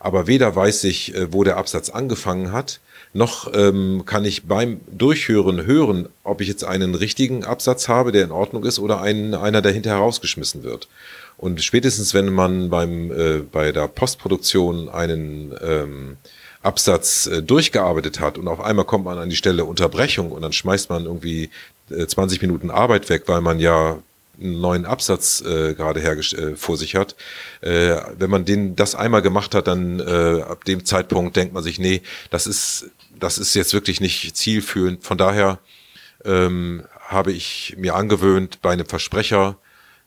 Aber weder weiß ich, äh, wo der Absatz angefangen hat, noch ähm, kann ich beim Durchhören hören, ob ich jetzt einen richtigen Absatz habe, der in Ordnung ist, oder einen, einer, der hinterher rausgeschmissen wird. Und spätestens, wenn man beim, äh, bei der Postproduktion einen ähm, Absatz äh, durchgearbeitet hat und auf einmal kommt man an die Stelle Unterbrechung und dann schmeißt man irgendwie äh, 20 Minuten Arbeit weg, weil man ja einen neuen Absatz äh, gerade äh, vor sich hat. Äh, wenn man den das einmal gemacht hat, dann äh, ab dem Zeitpunkt denkt man sich, nee, das ist das ist jetzt wirklich nicht zielführend. Von daher ähm, habe ich mir angewöhnt, bei einem Versprecher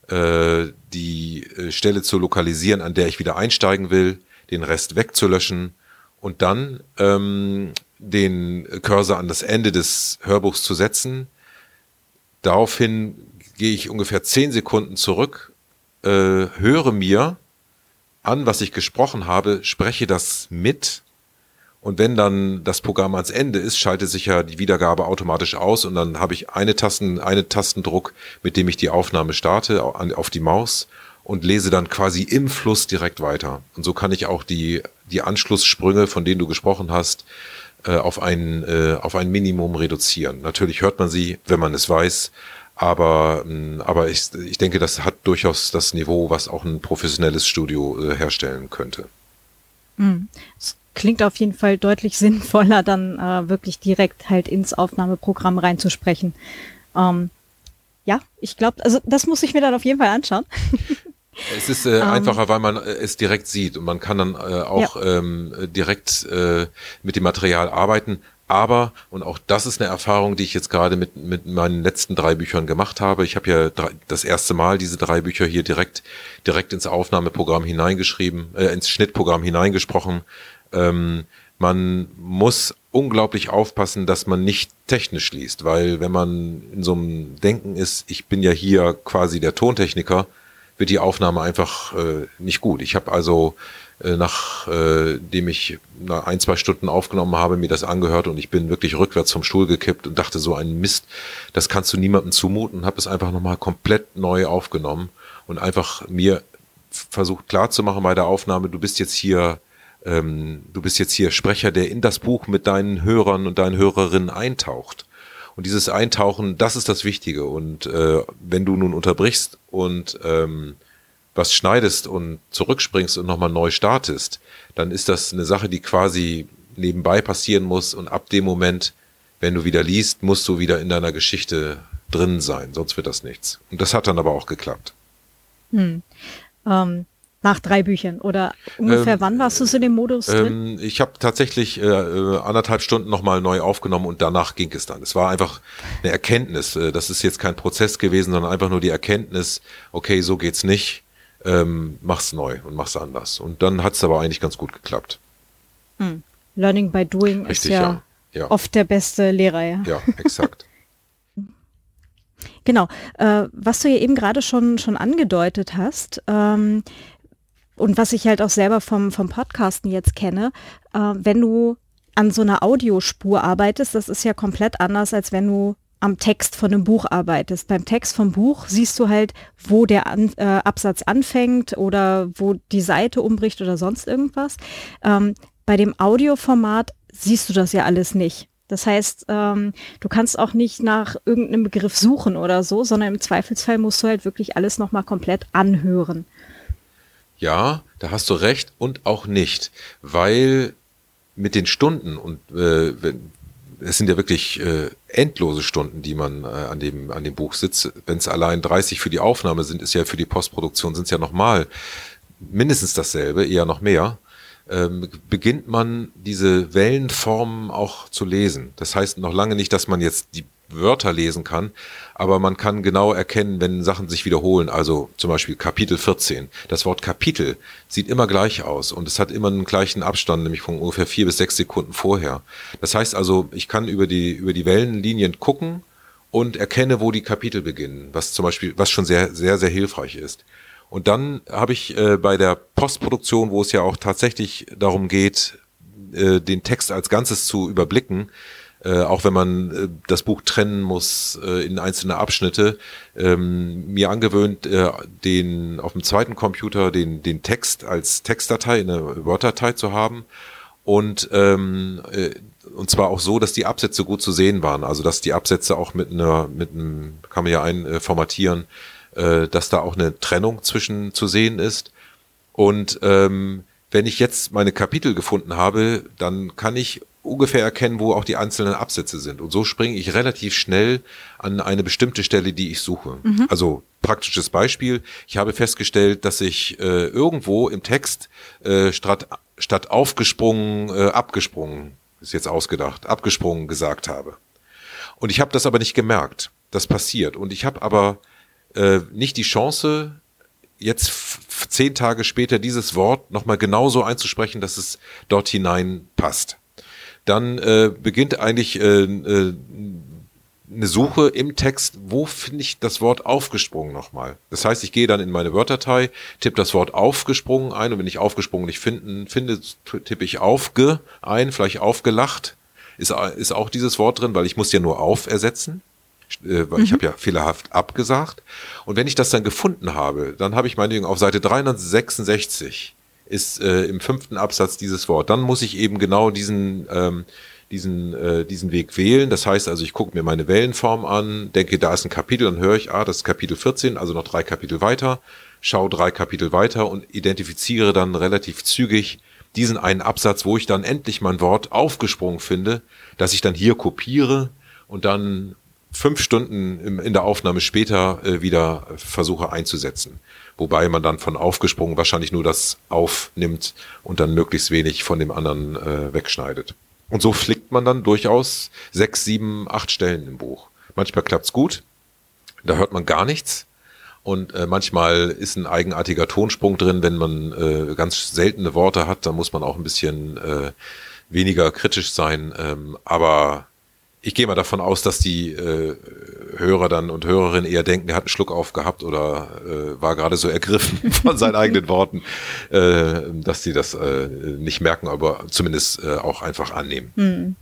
äh, die äh, Stelle zu lokalisieren, an der ich wieder einsteigen will, den Rest wegzulöschen und dann ähm, den Cursor an das Ende des Hörbuchs zu setzen. Daraufhin gehe ich ungefähr zehn Sekunden zurück, äh, höre mir an, was ich gesprochen habe, spreche das mit und wenn dann das Programm ans Ende ist, schaltet sich ja die Wiedergabe automatisch aus und dann habe ich eine Tasten, eine Tastendruck, mit dem ich die Aufnahme starte auf die Maus und lese dann quasi im Fluss direkt weiter. Und so kann ich auch die, die Anschlusssprünge, von denen du gesprochen hast, äh, auf ein, äh, auf ein Minimum reduzieren. Natürlich hört man sie, wenn man es weiß, aber, mm, aber ich, ich denke, das hat durchaus das Niveau, was auch ein professionelles Studio äh, herstellen könnte. Mhm klingt auf jeden Fall deutlich sinnvoller, dann äh, wirklich direkt halt ins Aufnahmeprogramm reinzusprechen. Ähm, ja, ich glaube, also das muss ich mir dann auf jeden Fall anschauen. Es ist äh, um, ähm. einfacher, weil man äh, es direkt sieht und man kann dann äh, auch ja. ähm, direkt äh, mit dem Material arbeiten. Aber, und auch das ist eine Erfahrung, die ich jetzt gerade mit, mit meinen letzten drei Büchern gemacht habe. Ich habe ja drei, das erste Mal diese drei Bücher hier direkt, direkt ins Aufnahmeprogramm hineingeschrieben, äh, ins Schnittprogramm hineingesprochen ähm, man muss unglaublich aufpassen, dass man nicht technisch liest, weil wenn man in so einem Denken ist, ich bin ja hier quasi der Tontechniker, wird die Aufnahme einfach äh, nicht gut. Ich habe also nachdem äh, ich nach ein, zwei Stunden aufgenommen habe, mir das angehört und ich bin wirklich rückwärts vom Stuhl gekippt und dachte so ein Mist, das kannst du niemandem zumuten, habe es einfach nochmal komplett neu aufgenommen und einfach mir versucht klarzumachen bei der Aufnahme, du bist jetzt hier ähm, du bist jetzt hier Sprecher, der in das Buch mit deinen Hörern und deinen Hörerinnen eintaucht. Und dieses Eintauchen, das ist das Wichtige. Und äh, wenn du nun unterbrichst und ähm, was schneidest und zurückspringst und nochmal neu startest, dann ist das eine Sache, die quasi nebenbei passieren muss. Und ab dem Moment, wenn du wieder liest, musst du wieder in deiner Geschichte drin sein, sonst wird das nichts. Und das hat dann aber auch geklappt. Hm. Ähm, nach drei Büchern oder ungefähr ähm, wann warst du so in dem Modus drin? Ähm, ich habe tatsächlich äh, äh, anderthalb Stunden nochmal neu aufgenommen und danach ging es dann. Es war einfach eine Erkenntnis. Äh, das ist jetzt kein Prozess gewesen, sondern einfach nur die Erkenntnis, okay, so geht's nicht, ähm, mach's neu und mach's anders. Und dann hat's aber eigentlich ganz gut geklappt. Hm. Learning by doing Richtig, ist ja, ja, ja, oft der beste Lehrer, ja. Ja, exakt. Genau. Äh, was du ja eben gerade schon, schon angedeutet hast, ähm, und was ich halt auch selber vom, vom Podcasten jetzt kenne, äh, wenn du an so einer Audiospur arbeitest, das ist ja komplett anders, als wenn du am Text von einem Buch arbeitest. Beim Text vom Buch siehst du halt, wo der an, äh, Absatz anfängt oder wo die Seite umbricht oder sonst irgendwas. Ähm, bei dem Audioformat siehst du das ja alles nicht. Das heißt, ähm, du kannst auch nicht nach irgendeinem Begriff suchen oder so, sondern im Zweifelsfall musst du halt wirklich alles nochmal komplett anhören. Ja, da hast du recht und auch nicht, weil mit den Stunden und äh, es sind ja wirklich äh, endlose Stunden, die man äh, an dem an dem Buch sitzt. Wenn es allein 30 für die Aufnahme sind, ist ja für die Postproduktion sind es ja nochmal mindestens dasselbe, eher noch mehr. Ähm, beginnt man diese Wellenformen auch zu lesen. Das heißt noch lange nicht, dass man jetzt die Wörter lesen kann, aber man kann genau erkennen, wenn Sachen sich wiederholen. Also zum Beispiel Kapitel 14. Das Wort Kapitel sieht immer gleich aus und es hat immer einen gleichen Abstand, nämlich von ungefähr vier bis sechs Sekunden vorher. Das heißt also, ich kann über die, über die Wellenlinien gucken und erkenne, wo die Kapitel beginnen, was zum Beispiel, was schon sehr, sehr, sehr hilfreich ist. Und dann habe ich äh, bei der Postproduktion, wo es ja auch tatsächlich darum geht, äh, den Text als Ganzes zu überblicken, äh, auch wenn man äh, das Buch trennen muss äh, in einzelne Abschnitte, ähm, mir angewöhnt, äh, den auf dem zweiten Computer den, den Text als Textdatei in einer Word-Datei zu haben. Und ähm, äh, und zwar auch so, dass die Absätze gut zu sehen waren, also dass die Absätze auch mit einer mit einem kann man ja einformatieren, dass da auch eine Trennung zwischen zu sehen ist. Und ähm, wenn ich jetzt meine Kapitel gefunden habe, dann kann ich ungefähr erkennen, wo auch die einzelnen Absätze sind. Und so springe ich relativ schnell an eine bestimmte Stelle, die ich suche. Mhm. Also praktisches Beispiel. Ich habe festgestellt, dass ich äh, irgendwo im Text äh, statt, statt aufgesprungen, äh, abgesprungen, ist jetzt ausgedacht, abgesprungen gesagt habe. Und ich habe das aber nicht gemerkt. Das passiert. Und ich habe aber äh, nicht die Chance, jetzt zehn Tage später dieses Wort nochmal genauso einzusprechen, dass es dort hinein passt dann äh, beginnt eigentlich äh, äh, eine Suche im Text, wo finde ich das Wort aufgesprungen nochmal. Das heißt, ich gehe dann in meine Wörterdatei, tippe das Wort aufgesprungen ein und wenn ich aufgesprungen nicht finden, finde, tippe ich aufge ein, vielleicht aufgelacht. Ist, ist auch dieses Wort drin, weil ich muss ja nur auf ersetzen. Äh, weil mhm. ich habe ja fehlerhaft abgesagt. Und wenn ich das dann gefunden habe, dann habe ich meinetwegen auf Seite 366 ist äh, im fünften Absatz dieses Wort. Dann muss ich eben genau diesen, ähm, diesen, äh, diesen Weg wählen. Das heißt also, ich gucke mir meine Wellenform an, denke, da ist ein Kapitel, dann höre ich, ah, das ist Kapitel 14, also noch drei Kapitel weiter, schaue drei Kapitel weiter und identifiziere dann relativ zügig diesen einen Absatz, wo ich dann endlich mein Wort aufgesprungen finde, dass ich dann hier kopiere und dann fünf Stunden in der Aufnahme später äh, wieder versuche einzusetzen wobei man dann von aufgesprungen wahrscheinlich nur das aufnimmt und dann möglichst wenig von dem anderen äh, wegschneidet. Und so flickt man dann durchaus sechs, sieben, acht Stellen im Buch. Manchmal klappt's gut, da hört man gar nichts. Und äh, manchmal ist ein eigenartiger Tonsprung drin, wenn man äh, ganz seltene Worte hat, dann muss man auch ein bisschen äh, weniger kritisch sein. Ähm, aber ich gehe mal davon aus, dass die äh, Hörer dann und Hörerinnen eher denken, er hat einen Schluck aufgehabt oder äh, war gerade so ergriffen von seinen eigenen Worten, äh, dass sie das äh, nicht merken, aber zumindest äh, auch einfach annehmen. Hm.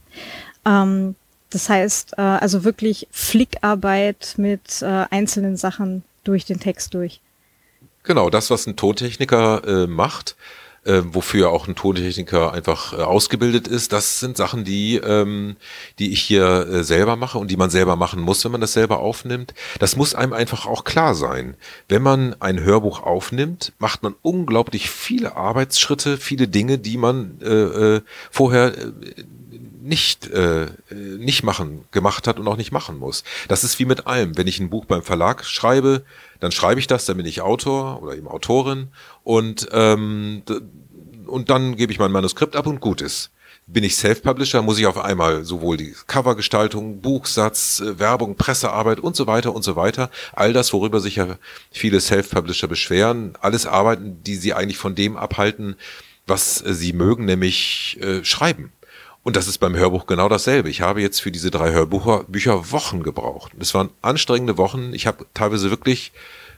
Ähm, das heißt, äh, also wirklich Flickarbeit mit äh, einzelnen Sachen durch den Text durch. Genau, das, was ein Tontechniker macht, äh, wofür auch ein Tontechniker einfach äh, ausgebildet ist. Das sind Sachen, die, ähm, die ich hier äh, selber mache und die man selber machen muss, wenn man das selber aufnimmt. Das muss einem einfach auch klar sein. Wenn man ein Hörbuch aufnimmt, macht man unglaublich viele Arbeitsschritte, viele Dinge, die man äh, äh, vorher äh, nicht, äh, nicht machen, gemacht hat und auch nicht machen muss. Das ist wie mit allem. Wenn ich ein Buch beim Verlag schreibe, dann schreibe ich das, dann bin ich Autor oder eben Autorin und, ähm, und dann gebe ich mein Manuskript ab und gut ist. Bin ich Self-Publisher, muss ich auf einmal sowohl die Covergestaltung, Buchsatz, äh, Werbung, Pressearbeit und so weiter und so weiter, all das, worüber sich ja viele Self-Publisher beschweren, alles Arbeiten, die sie eigentlich von dem abhalten, was äh, sie mögen, nämlich äh, schreiben. Und das ist beim Hörbuch genau dasselbe. Ich habe jetzt für diese drei Hörbücher Wochen gebraucht. Es waren anstrengende Wochen. Ich habe teilweise wirklich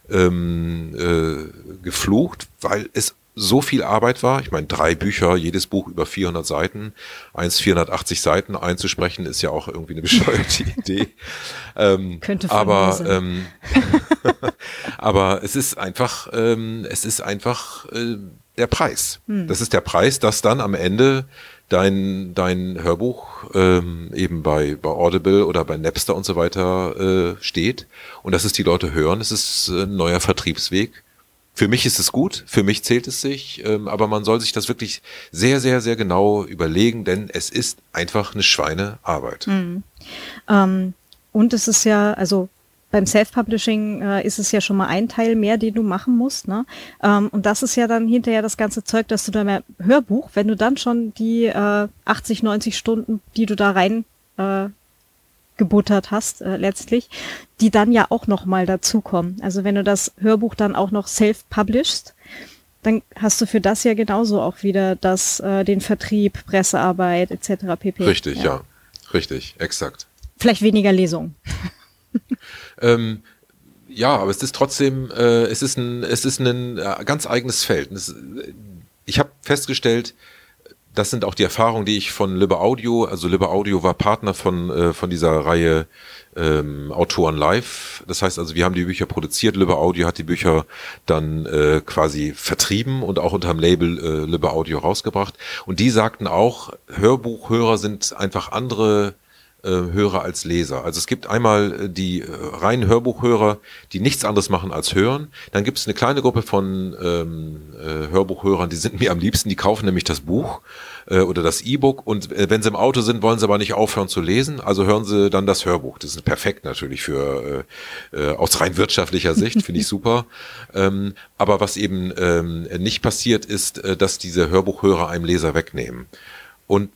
ähm, äh, geflucht, weil es so viel Arbeit war. Ich meine, drei Bücher, jedes Buch über 400 Seiten, eins 480 Seiten einzusprechen, ist ja auch irgendwie eine bescheuerte Idee. Ähm, Könnte aber ähm, aber es ist einfach, ähm, es ist einfach äh, der Preis. Hm. Das ist der Preis, dass dann am Ende dein, dein Hörbuch ähm, eben bei, bei Audible oder bei Napster und so weiter äh, steht und dass es die Leute hören, es ist ein neuer Vertriebsweg. Für mich ist es gut, für mich zählt es sich, ähm, aber man soll sich das wirklich sehr, sehr, sehr genau überlegen, denn es ist einfach eine Schweinearbeit. Mhm. Ähm, und es ist ja, also beim Self-Publishing äh, ist es ja schon mal ein Teil mehr, den du machen musst. Ne? Ähm, und das ist ja dann hinterher das ganze Zeug, dass du dein Hörbuch, wenn du dann schon die äh, 80, 90 Stunden, die du da rein äh, gebuttert hast, äh, letztlich, die dann ja auch noch mal dazukommen. Also wenn du das Hörbuch dann auch noch self-publishst, dann hast du für das ja genauso auch wieder das, äh, den Vertrieb, Pressearbeit etc. pp. Richtig, ja. ja. Richtig, exakt. Vielleicht weniger Lesung. ähm, ja, aber es ist trotzdem, äh, es ist ein, es ist ein äh, ganz eigenes Feld. Es, ich habe festgestellt, das sind auch die Erfahrungen, die ich von Libre Audio, also Libre Audio war Partner von, äh, von dieser Reihe ähm, Autoren live. Das heißt also, wir haben die Bücher produziert, Libre Audio hat die Bücher dann äh, quasi vertrieben und auch unter dem Label äh, Libre Audio rausgebracht. Und die sagten auch, Hörbuchhörer sind einfach andere äh, Hörer als Leser. Also es gibt einmal äh, die äh, reinen Hörbuchhörer, die nichts anderes machen als hören. Dann gibt es eine kleine Gruppe von ähm, äh, Hörbuchhörern, die sind mir am liebsten, die kaufen nämlich das Buch äh, oder das E-Book und äh, wenn sie im Auto sind, wollen sie aber nicht aufhören zu lesen, also hören sie dann das Hörbuch. Das ist perfekt natürlich für äh, äh, aus rein wirtschaftlicher Sicht, finde ich super. Ähm, aber was eben ähm, nicht passiert, ist, äh, dass diese Hörbuchhörer einem Leser wegnehmen. Und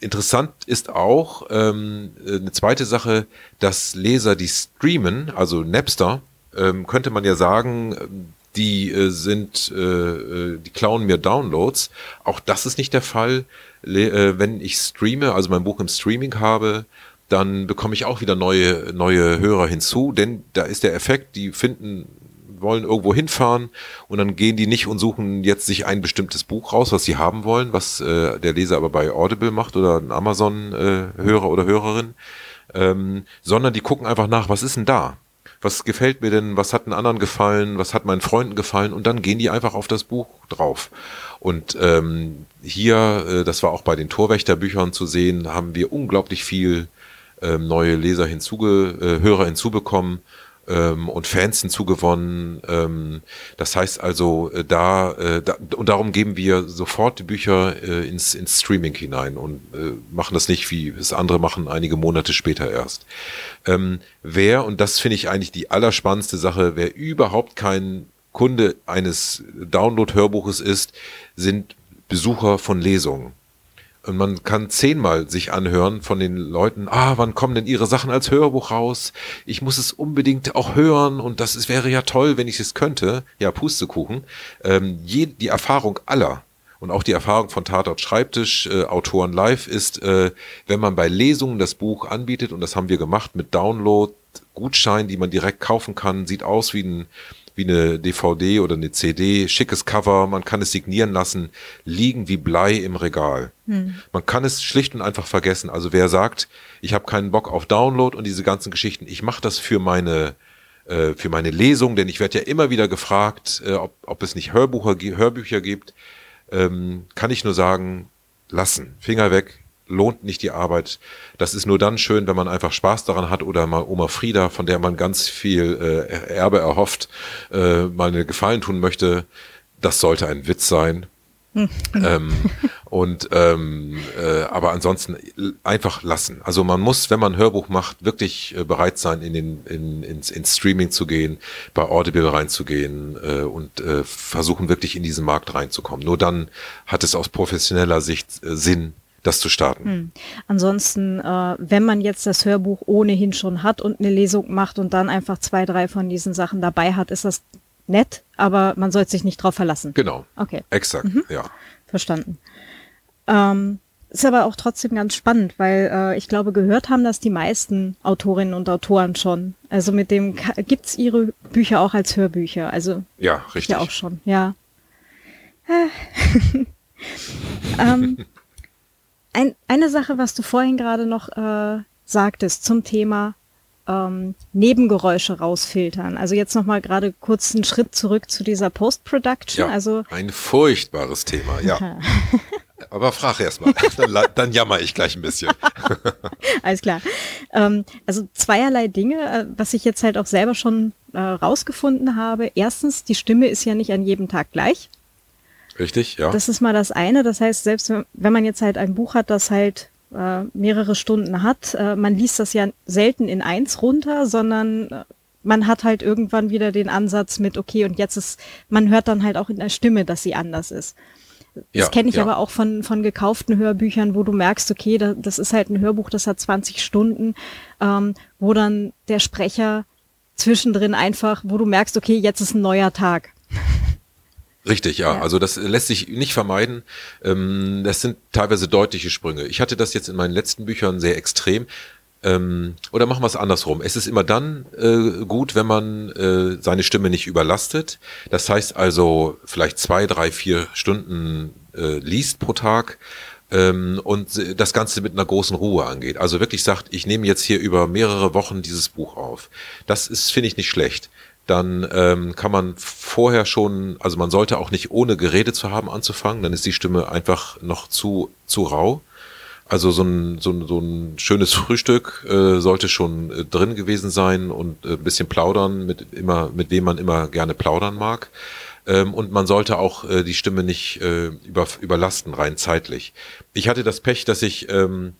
Interessant ist auch ähm, eine zweite Sache, dass Leser, die streamen, also Napster, ähm, könnte man ja sagen, die äh, sind, äh, äh, die klauen mir Downloads. Auch das ist nicht der Fall. Le äh, wenn ich streame, also mein Buch im Streaming habe, dann bekomme ich auch wieder neue, neue Hörer hinzu, denn da ist der Effekt, die finden wollen irgendwo hinfahren und dann gehen die nicht und suchen jetzt sich ein bestimmtes Buch raus, was sie haben wollen, was äh, der Leser aber bei Audible macht oder ein Amazon-Hörer äh, oder Hörerin, ähm, sondern die gucken einfach nach, was ist denn da? Was gefällt mir denn? Was hat den anderen gefallen? Was hat meinen Freunden gefallen? Und dann gehen die einfach auf das Buch drauf. Und ähm, hier, äh, das war auch bei den Torwächterbüchern zu sehen, haben wir unglaublich viel ähm, neue Leser hinzuge, äh, Hörer hinzubekommen ähm, und Fans hinzugewonnen. Ähm, das heißt also, äh, da, äh, da, und darum geben wir sofort die Bücher äh, ins, ins Streaming hinein und äh, machen das nicht, wie es andere machen, einige Monate später erst. Ähm, wer, und das finde ich eigentlich die allerspannendste Sache, wer überhaupt kein Kunde eines Download-Hörbuches ist, sind Besucher von Lesungen. Und man kann zehnmal sich anhören von den Leuten, ah, wann kommen denn ihre Sachen als Hörbuch raus? Ich muss es unbedingt auch hören und das ist, wäre ja toll, wenn ich es könnte. Ja, Pustekuchen. Ähm, je, die Erfahrung aller und auch die Erfahrung von Tatort Schreibtisch, äh, Autoren Live ist, äh, wenn man bei Lesungen das Buch anbietet, und das haben wir gemacht mit Download, Gutschein, die man direkt kaufen kann, sieht aus wie ein wie eine DVD oder eine CD, schickes Cover, man kann es signieren lassen, liegen wie Blei im Regal. Hm. Man kann es schlicht und einfach vergessen. Also wer sagt, ich habe keinen Bock auf Download und diese ganzen Geschichten, ich mache das für meine äh, für meine Lesung, denn ich werde ja immer wieder gefragt, äh, ob, ob es nicht Hörbucher, Hörbücher gibt, ähm, kann ich nur sagen, lassen, Finger weg, lohnt nicht die Arbeit. Das ist nur dann schön, wenn man einfach Spaß daran hat oder mal Oma Frieda, von der man ganz viel äh, Erbe erhofft, äh, mal eine Gefallen tun möchte. Das sollte ein Witz sein. Hm. ähm, und ähm, äh, aber ansonsten einfach lassen. Also man muss, wenn man Hörbuch macht, wirklich äh, bereit sein, in den in, ins, ins Streaming zu gehen, bei Audible reinzugehen äh, und äh, versuchen wirklich in diesen Markt reinzukommen. Nur dann hat es aus professioneller Sicht äh, Sinn, das zu starten. Hm. Ansonsten, äh, wenn man jetzt das Hörbuch ohnehin schon hat und eine Lesung macht und dann einfach zwei, drei von diesen Sachen dabei hat, ist das nett, aber man sollte sich nicht drauf verlassen. Genau. Okay. Exakt, mhm. ja. Verstanden. Ähm, ist aber auch trotzdem ganz spannend, weil äh, ich glaube, gehört haben das die meisten Autorinnen und Autoren schon. Also mit dem gibt's ihre Bücher auch als Hörbücher. Also ja, richtig. Ja auch schon. Ja. ähm, ein, eine Sache, was du vorhin gerade noch äh, sagtest zum Thema ähm, Nebengeräusche rausfiltern. Also jetzt noch mal gerade kurz einen Schritt zurück zu dieser Post-Production. Ja, also ein furchtbares Thema, ja. Aber frag erst mal, dann, dann jammer ich gleich ein bisschen. Alles klar. Ähm, also zweierlei Dinge, äh, was ich jetzt halt auch selber schon äh, rausgefunden habe. Erstens, die Stimme ist ja nicht an jedem Tag gleich. Richtig, ja. Das ist mal das eine. Das heißt, selbst wenn man jetzt halt ein Buch hat, das halt äh, mehrere Stunden hat, äh, man liest das ja selten in eins runter, sondern äh, man hat halt irgendwann wieder den Ansatz mit, okay, und jetzt ist, man hört dann halt auch in der Stimme, dass sie anders ist. Das ja, kenne ich ja. aber auch von, von gekauften Hörbüchern, wo du merkst, okay, da, das ist halt ein Hörbuch, das hat 20 Stunden, ähm, wo dann der Sprecher zwischendrin einfach, wo du merkst, okay, jetzt ist ein neuer Tag. Richtig, ja. ja. Also das lässt sich nicht vermeiden. Ähm, das sind teilweise deutliche Sprünge. Ich hatte das jetzt in meinen letzten Büchern sehr extrem. Ähm, oder machen wir es andersrum. Es ist immer dann äh, gut, wenn man äh, seine Stimme nicht überlastet. Das heißt also vielleicht zwei, drei, vier Stunden äh, liest pro Tag ähm, und das Ganze mit einer großen Ruhe angeht. Also wirklich sagt, ich nehme jetzt hier über mehrere Wochen dieses Buch auf. Das ist, finde ich, nicht schlecht. Dann ähm, kann man vorher schon, also man sollte auch nicht ohne Gerede zu haben anzufangen, dann ist die Stimme einfach noch zu, zu rau. Also so ein, so ein, so ein schönes Frühstück äh, sollte schon äh, drin gewesen sein und äh, ein bisschen plaudern, mit, immer, mit wem man immer gerne plaudern mag. Ähm, und man sollte auch äh, die Stimme nicht äh, über, überlasten, rein zeitlich. Ich hatte das Pech, dass ich ähm,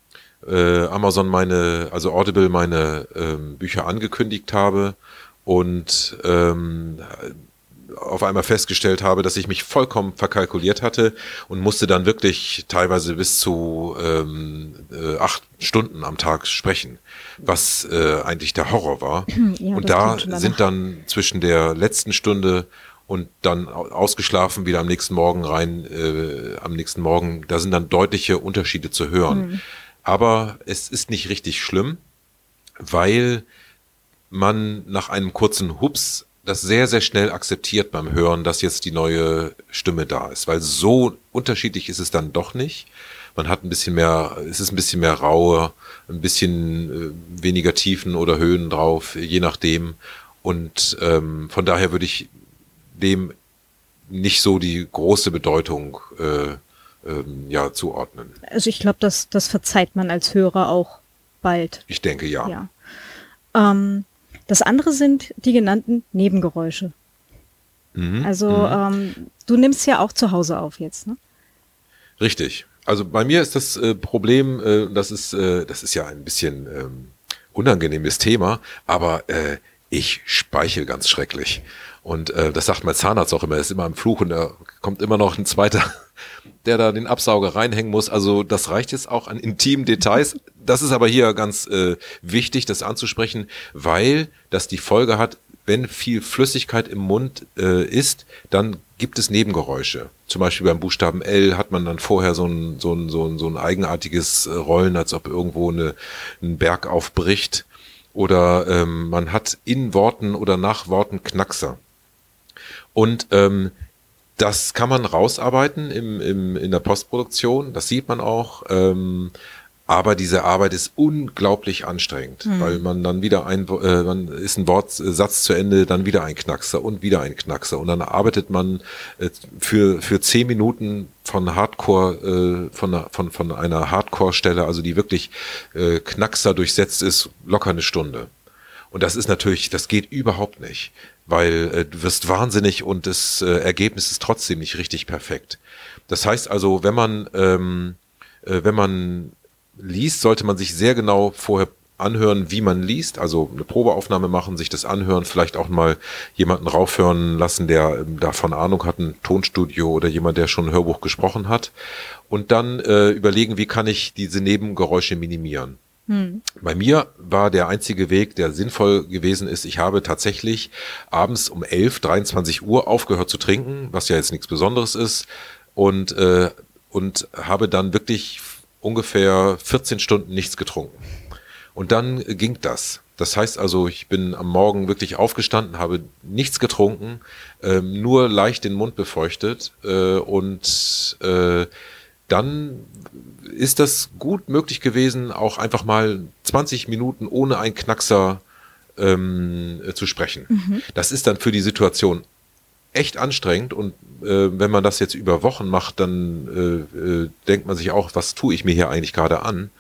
äh, Amazon meine, also Audible meine ähm, Bücher angekündigt habe und ähm, auf einmal festgestellt habe, dass ich mich vollkommen verkalkuliert hatte und musste dann wirklich teilweise bis zu ähm, äh, acht Stunden am Tag sprechen, was äh, eigentlich der Horror war. Ja, und da sind dann zwischen der letzten Stunde und dann ausgeschlafen wieder am nächsten Morgen rein, äh, am nächsten Morgen, da sind dann deutliche Unterschiede zu hören. Mhm. Aber es ist nicht richtig schlimm, weil man nach einem kurzen Hups das sehr, sehr schnell akzeptiert beim Hören, dass jetzt die neue Stimme da ist, weil so unterschiedlich ist es dann doch nicht. Man hat ein bisschen mehr, es ist ein bisschen mehr rauer, ein bisschen äh, weniger Tiefen oder Höhen drauf, je nachdem. Und ähm, von daher würde ich dem nicht so die große Bedeutung äh, ähm, ja, zuordnen. Also ich glaube, das, das verzeiht man als Hörer auch bald. Ich denke ja. ja. Ähm, das andere sind die genannten Nebengeräusche. Mhm. Also mhm. Ähm, du nimmst ja auch zu Hause auf jetzt, ne? Richtig. Also bei mir ist das äh, Problem, äh, das ist, äh, das ist ja ein bisschen ähm, unangenehmes Thema, aber äh, ich speichel ganz schrecklich. Und äh, das sagt mein Zahnarzt auch immer, er ist immer im Fluch und da kommt immer noch ein zweiter, der da den Absauger reinhängen muss. Also das reicht jetzt auch an intimen Details. Das ist aber hier ganz äh, wichtig, das anzusprechen, weil das die Folge hat, wenn viel Flüssigkeit im Mund äh, ist, dann gibt es Nebengeräusche. Zum Beispiel beim Buchstaben L hat man dann vorher so ein, so ein, so ein, so ein eigenartiges äh, Rollen, als ob irgendwo eine, ein Berg aufbricht. Oder ähm, man hat in Worten oder nach Worten Knackser. Und ähm, das kann man rausarbeiten im, im, in der Postproduktion, das sieht man auch. Ähm, aber diese Arbeit ist unglaublich anstrengend, mhm. weil man dann wieder ein, äh, man ist ein Wortsatz zu Ende, dann wieder ein Knackser und wieder ein Knackser und dann arbeitet man äh, für für zehn Minuten von Hardcore äh, von von von einer Hardcore-Stelle, also die wirklich äh, Knackser durchsetzt ist, locker eine Stunde. Und das ist natürlich, das geht überhaupt nicht weil äh, du wirst wahnsinnig und das äh, Ergebnis ist trotzdem nicht richtig perfekt. Das heißt also, wenn man ähm, äh, wenn man liest, sollte man sich sehr genau vorher anhören, wie man liest, also eine Probeaufnahme machen, sich das anhören, vielleicht auch mal jemanden raufhören lassen, der ähm, davon Ahnung hat, ein Tonstudio oder jemand, der schon ein Hörbuch gesprochen hat und dann äh, überlegen, wie kann ich diese Nebengeräusche minimieren. Hm. Bei mir war der einzige Weg, der sinnvoll gewesen ist, ich habe tatsächlich abends um 11, 23 Uhr aufgehört zu trinken, was ja jetzt nichts Besonderes ist, und, äh, und habe dann wirklich ungefähr 14 Stunden nichts getrunken. Und dann ging das. Das heißt also, ich bin am Morgen wirklich aufgestanden, habe nichts getrunken, äh, nur leicht den Mund befeuchtet äh, und äh, dann ist das gut möglich gewesen, auch einfach mal 20 Minuten ohne einen Knackser ähm, zu sprechen. Mhm. Das ist dann für die Situation echt anstrengend und äh, wenn man das jetzt über Wochen macht, dann äh, äh, denkt man sich auch, was tue ich mir hier eigentlich gerade an?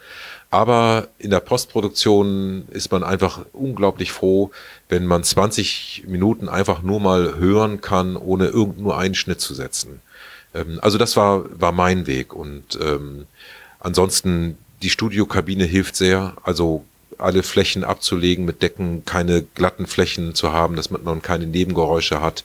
Aber in der Postproduktion ist man einfach unglaublich froh, wenn man 20 Minuten einfach nur mal hören kann, ohne irgend nur einen Schnitt zu setzen. Ähm, also das war, war mein Weg und ähm, ansonsten die Studiokabine hilft sehr, also alle Flächen abzulegen mit Decken, keine glatten Flächen zu haben, dass man keine Nebengeräusche hat.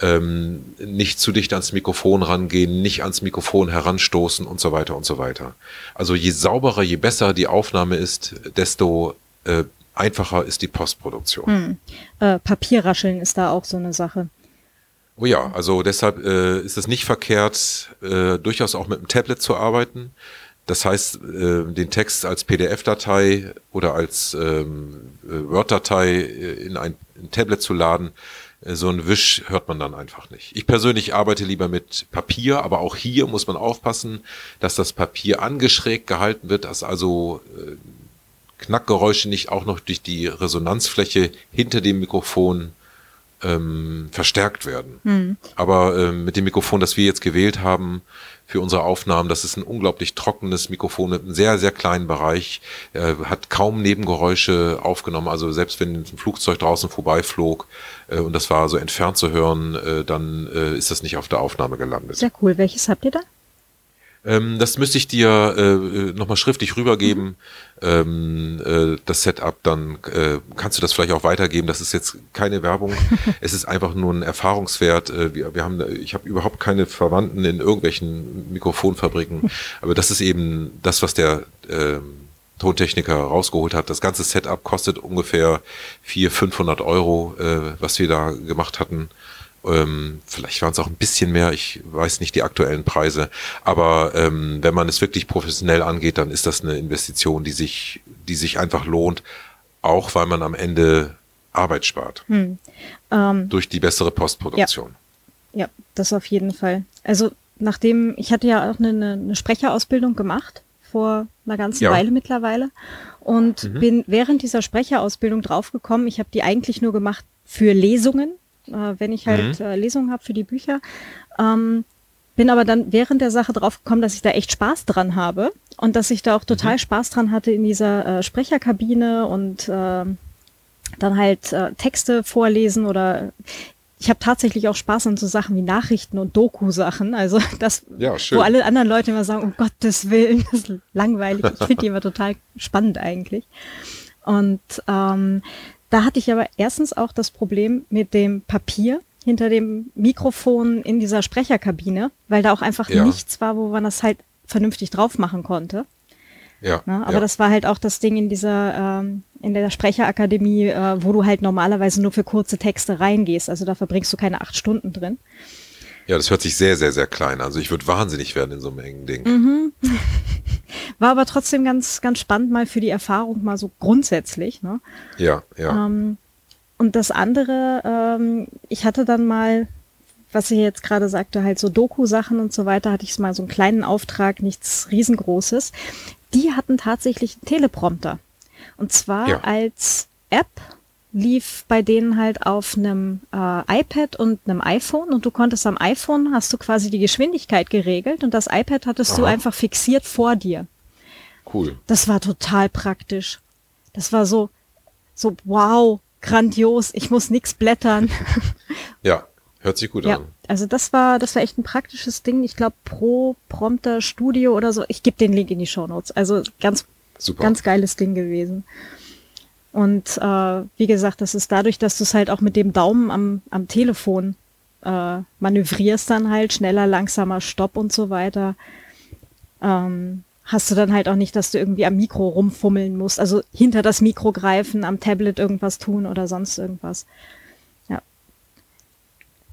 Ähm, nicht zu dicht ans Mikrofon rangehen, nicht ans Mikrofon heranstoßen und so weiter und so weiter. Also je sauberer, je besser die Aufnahme ist, desto äh, einfacher ist die Postproduktion. Hm. Äh, Papierrascheln ist da auch so eine Sache. Oh ja, also deshalb äh, ist es nicht verkehrt, äh, durchaus auch mit dem Tablet zu arbeiten. Das heißt, äh, den Text als PDF-Datei oder als ähm, äh, Word-Datei äh, in ein, ein Tablet zu laden, äh, so ein Wisch hört man dann einfach nicht. Ich persönlich arbeite lieber mit Papier, aber auch hier muss man aufpassen, dass das Papier angeschrägt gehalten wird, dass also Knackgeräusche nicht auch noch durch die Resonanzfläche hinter dem Mikrofon ähm, verstärkt werden. Mhm. Aber ähm, mit dem Mikrofon, das wir jetzt gewählt haben für unsere Aufnahmen, das ist ein unglaublich trockenes Mikrofon mit einem sehr, sehr kleinen Bereich, äh, hat kaum Nebengeräusche aufgenommen. Also selbst wenn ein Flugzeug draußen vorbeiflog äh, und das war so entfernt zu hören, äh, dann äh, ist das nicht auf der Aufnahme gelandet. Sehr cool. Welches habt ihr da? Ähm, das müsste ich dir äh, nochmal schriftlich rübergeben. Mhm. Ähm, äh, das Setup, dann äh, kannst du das vielleicht auch weitergeben. Das ist jetzt keine Werbung. es ist einfach nur ein Erfahrungswert. Äh, wir, wir haben, ich habe überhaupt keine Verwandten in irgendwelchen Mikrofonfabriken, aber das ist eben das, was der äh, Tontechniker rausgeholt hat. Das ganze Setup kostet ungefähr 400, 500 Euro, äh, was wir da gemacht hatten. Ähm, vielleicht waren es auch ein bisschen mehr, ich weiß nicht die aktuellen Preise. Aber ähm, wenn man es wirklich professionell angeht, dann ist das eine Investition, die sich, die sich einfach lohnt, auch weil man am Ende Arbeit spart. Hm. Ähm, durch die bessere Postproduktion. Ja. ja, das auf jeden Fall. Also nachdem, ich hatte ja auch eine, eine Sprecherausbildung gemacht vor einer ganzen ja. Weile mittlerweile und mhm. bin während dieser Sprecherausbildung draufgekommen, ich habe die eigentlich nur gemacht für Lesungen, äh, wenn ich halt mhm. äh, Lesungen habe für die Bücher. Ähm, bin aber dann während der Sache drauf gekommen, dass ich da echt Spaß dran habe und dass ich da auch total mhm. Spaß dran hatte in dieser äh, Sprecherkabine und äh, dann halt äh, Texte vorlesen oder ich habe tatsächlich auch Spaß an so Sachen wie Nachrichten und Doku-Sachen. Also das, ja, wo alle anderen Leute immer sagen, um Gottes Willen, das ist langweilig. Ich finde die immer total spannend eigentlich. Und ähm, da hatte ich aber erstens auch das Problem mit dem Papier hinter dem Mikrofon in dieser Sprecherkabine, weil da auch einfach ja. nichts war, wo man das halt vernünftig drauf machen konnte. Ja, ne? Aber ja. das war halt auch das Ding in dieser, ähm, in der Sprecherakademie, äh, wo du halt normalerweise nur für kurze Texte reingehst. Also da verbringst du keine acht Stunden drin. Ja, das hört sich sehr, sehr, sehr klein an. Also ich würde wahnsinnig werden in so einem engen Ding. Mhm. War aber trotzdem ganz, ganz spannend mal für die Erfahrung mal so grundsätzlich. Ne? Ja, ja. Ähm, und das andere, ähm, ich hatte dann mal, was ich jetzt gerade sagte, halt so Doku-Sachen und so weiter, hatte ich mal so einen kleinen Auftrag, nichts riesengroßes. Die hatten tatsächlich einen Teleprompter. Und zwar ja. als App lief bei denen halt auf einem äh, iPad und einem iPhone und du konntest am iPhone hast du quasi die Geschwindigkeit geregelt und das iPad hattest Aha. du einfach fixiert vor dir. Cool. Das war total praktisch. Das war so so wow, grandios, ich muss nix blättern. ja, hört sich gut ja, an. Also das war das war echt ein praktisches Ding. Ich glaube Pro Prompter Studio oder so. Ich gebe den Link in die Show Notes. Also ganz Super. ganz geiles Ding gewesen. Und äh, wie gesagt, das ist dadurch, dass du es halt auch mit dem Daumen am, am Telefon äh, manövrierst dann halt, schneller, langsamer, Stopp und so weiter, ähm, hast du dann halt auch nicht, dass du irgendwie am Mikro rumfummeln musst, also hinter das Mikro greifen, am Tablet irgendwas tun oder sonst irgendwas. Ja.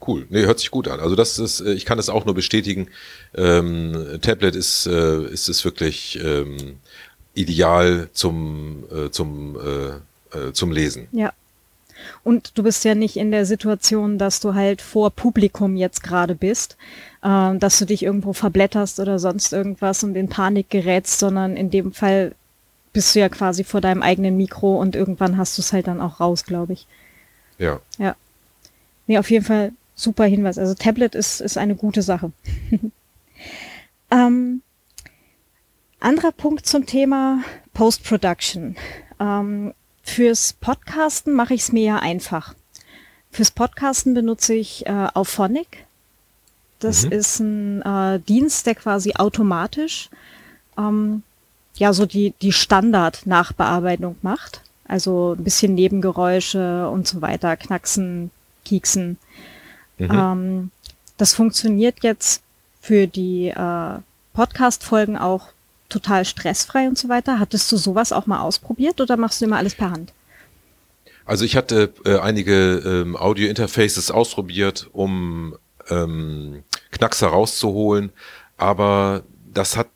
Cool, nee, hört sich gut an. Also das ist, äh, ich kann es auch nur bestätigen. Ähm, Tablet ist, äh, ist es wirklich ähm, ideal zum, äh, zum, äh, äh, zum Lesen. Ja. Und du bist ja nicht in der Situation, dass du halt vor Publikum jetzt gerade bist, äh, dass du dich irgendwo verblätterst oder sonst irgendwas und in Panik gerätst, sondern in dem Fall bist du ja quasi vor deinem eigenen Mikro und irgendwann hast du es halt dann auch raus, glaube ich. Ja. Ja. Nee, auf jeden Fall super Hinweis. Also Tablet ist, ist eine gute Sache. ähm, anderer Punkt zum Thema Post-Production. Ähm, fürs Podcasten mache ich es mir ja einfach. Fürs Podcasten benutze ich äh, Auphonic. Das mhm. ist ein äh, Dienst, der quasi automatisch ähm, ja so die, die Standard-Nachbearbeitung macht. Also ein bisschen Nebengeräusche und so weiter, Knacksen, Kieksen. Mhm. Ähm, das funktioniert jetzt für die äh, Podcast-Folgen auch total stressfrei und so weiter. Hattest du sowas auch mal ausprobiert oder machst du immer alles per Hand? Also ich hatte äh, einige ähm, Audio-Interfaces ausprobiert, um ähm, Knacks herauszuholen, aber das hat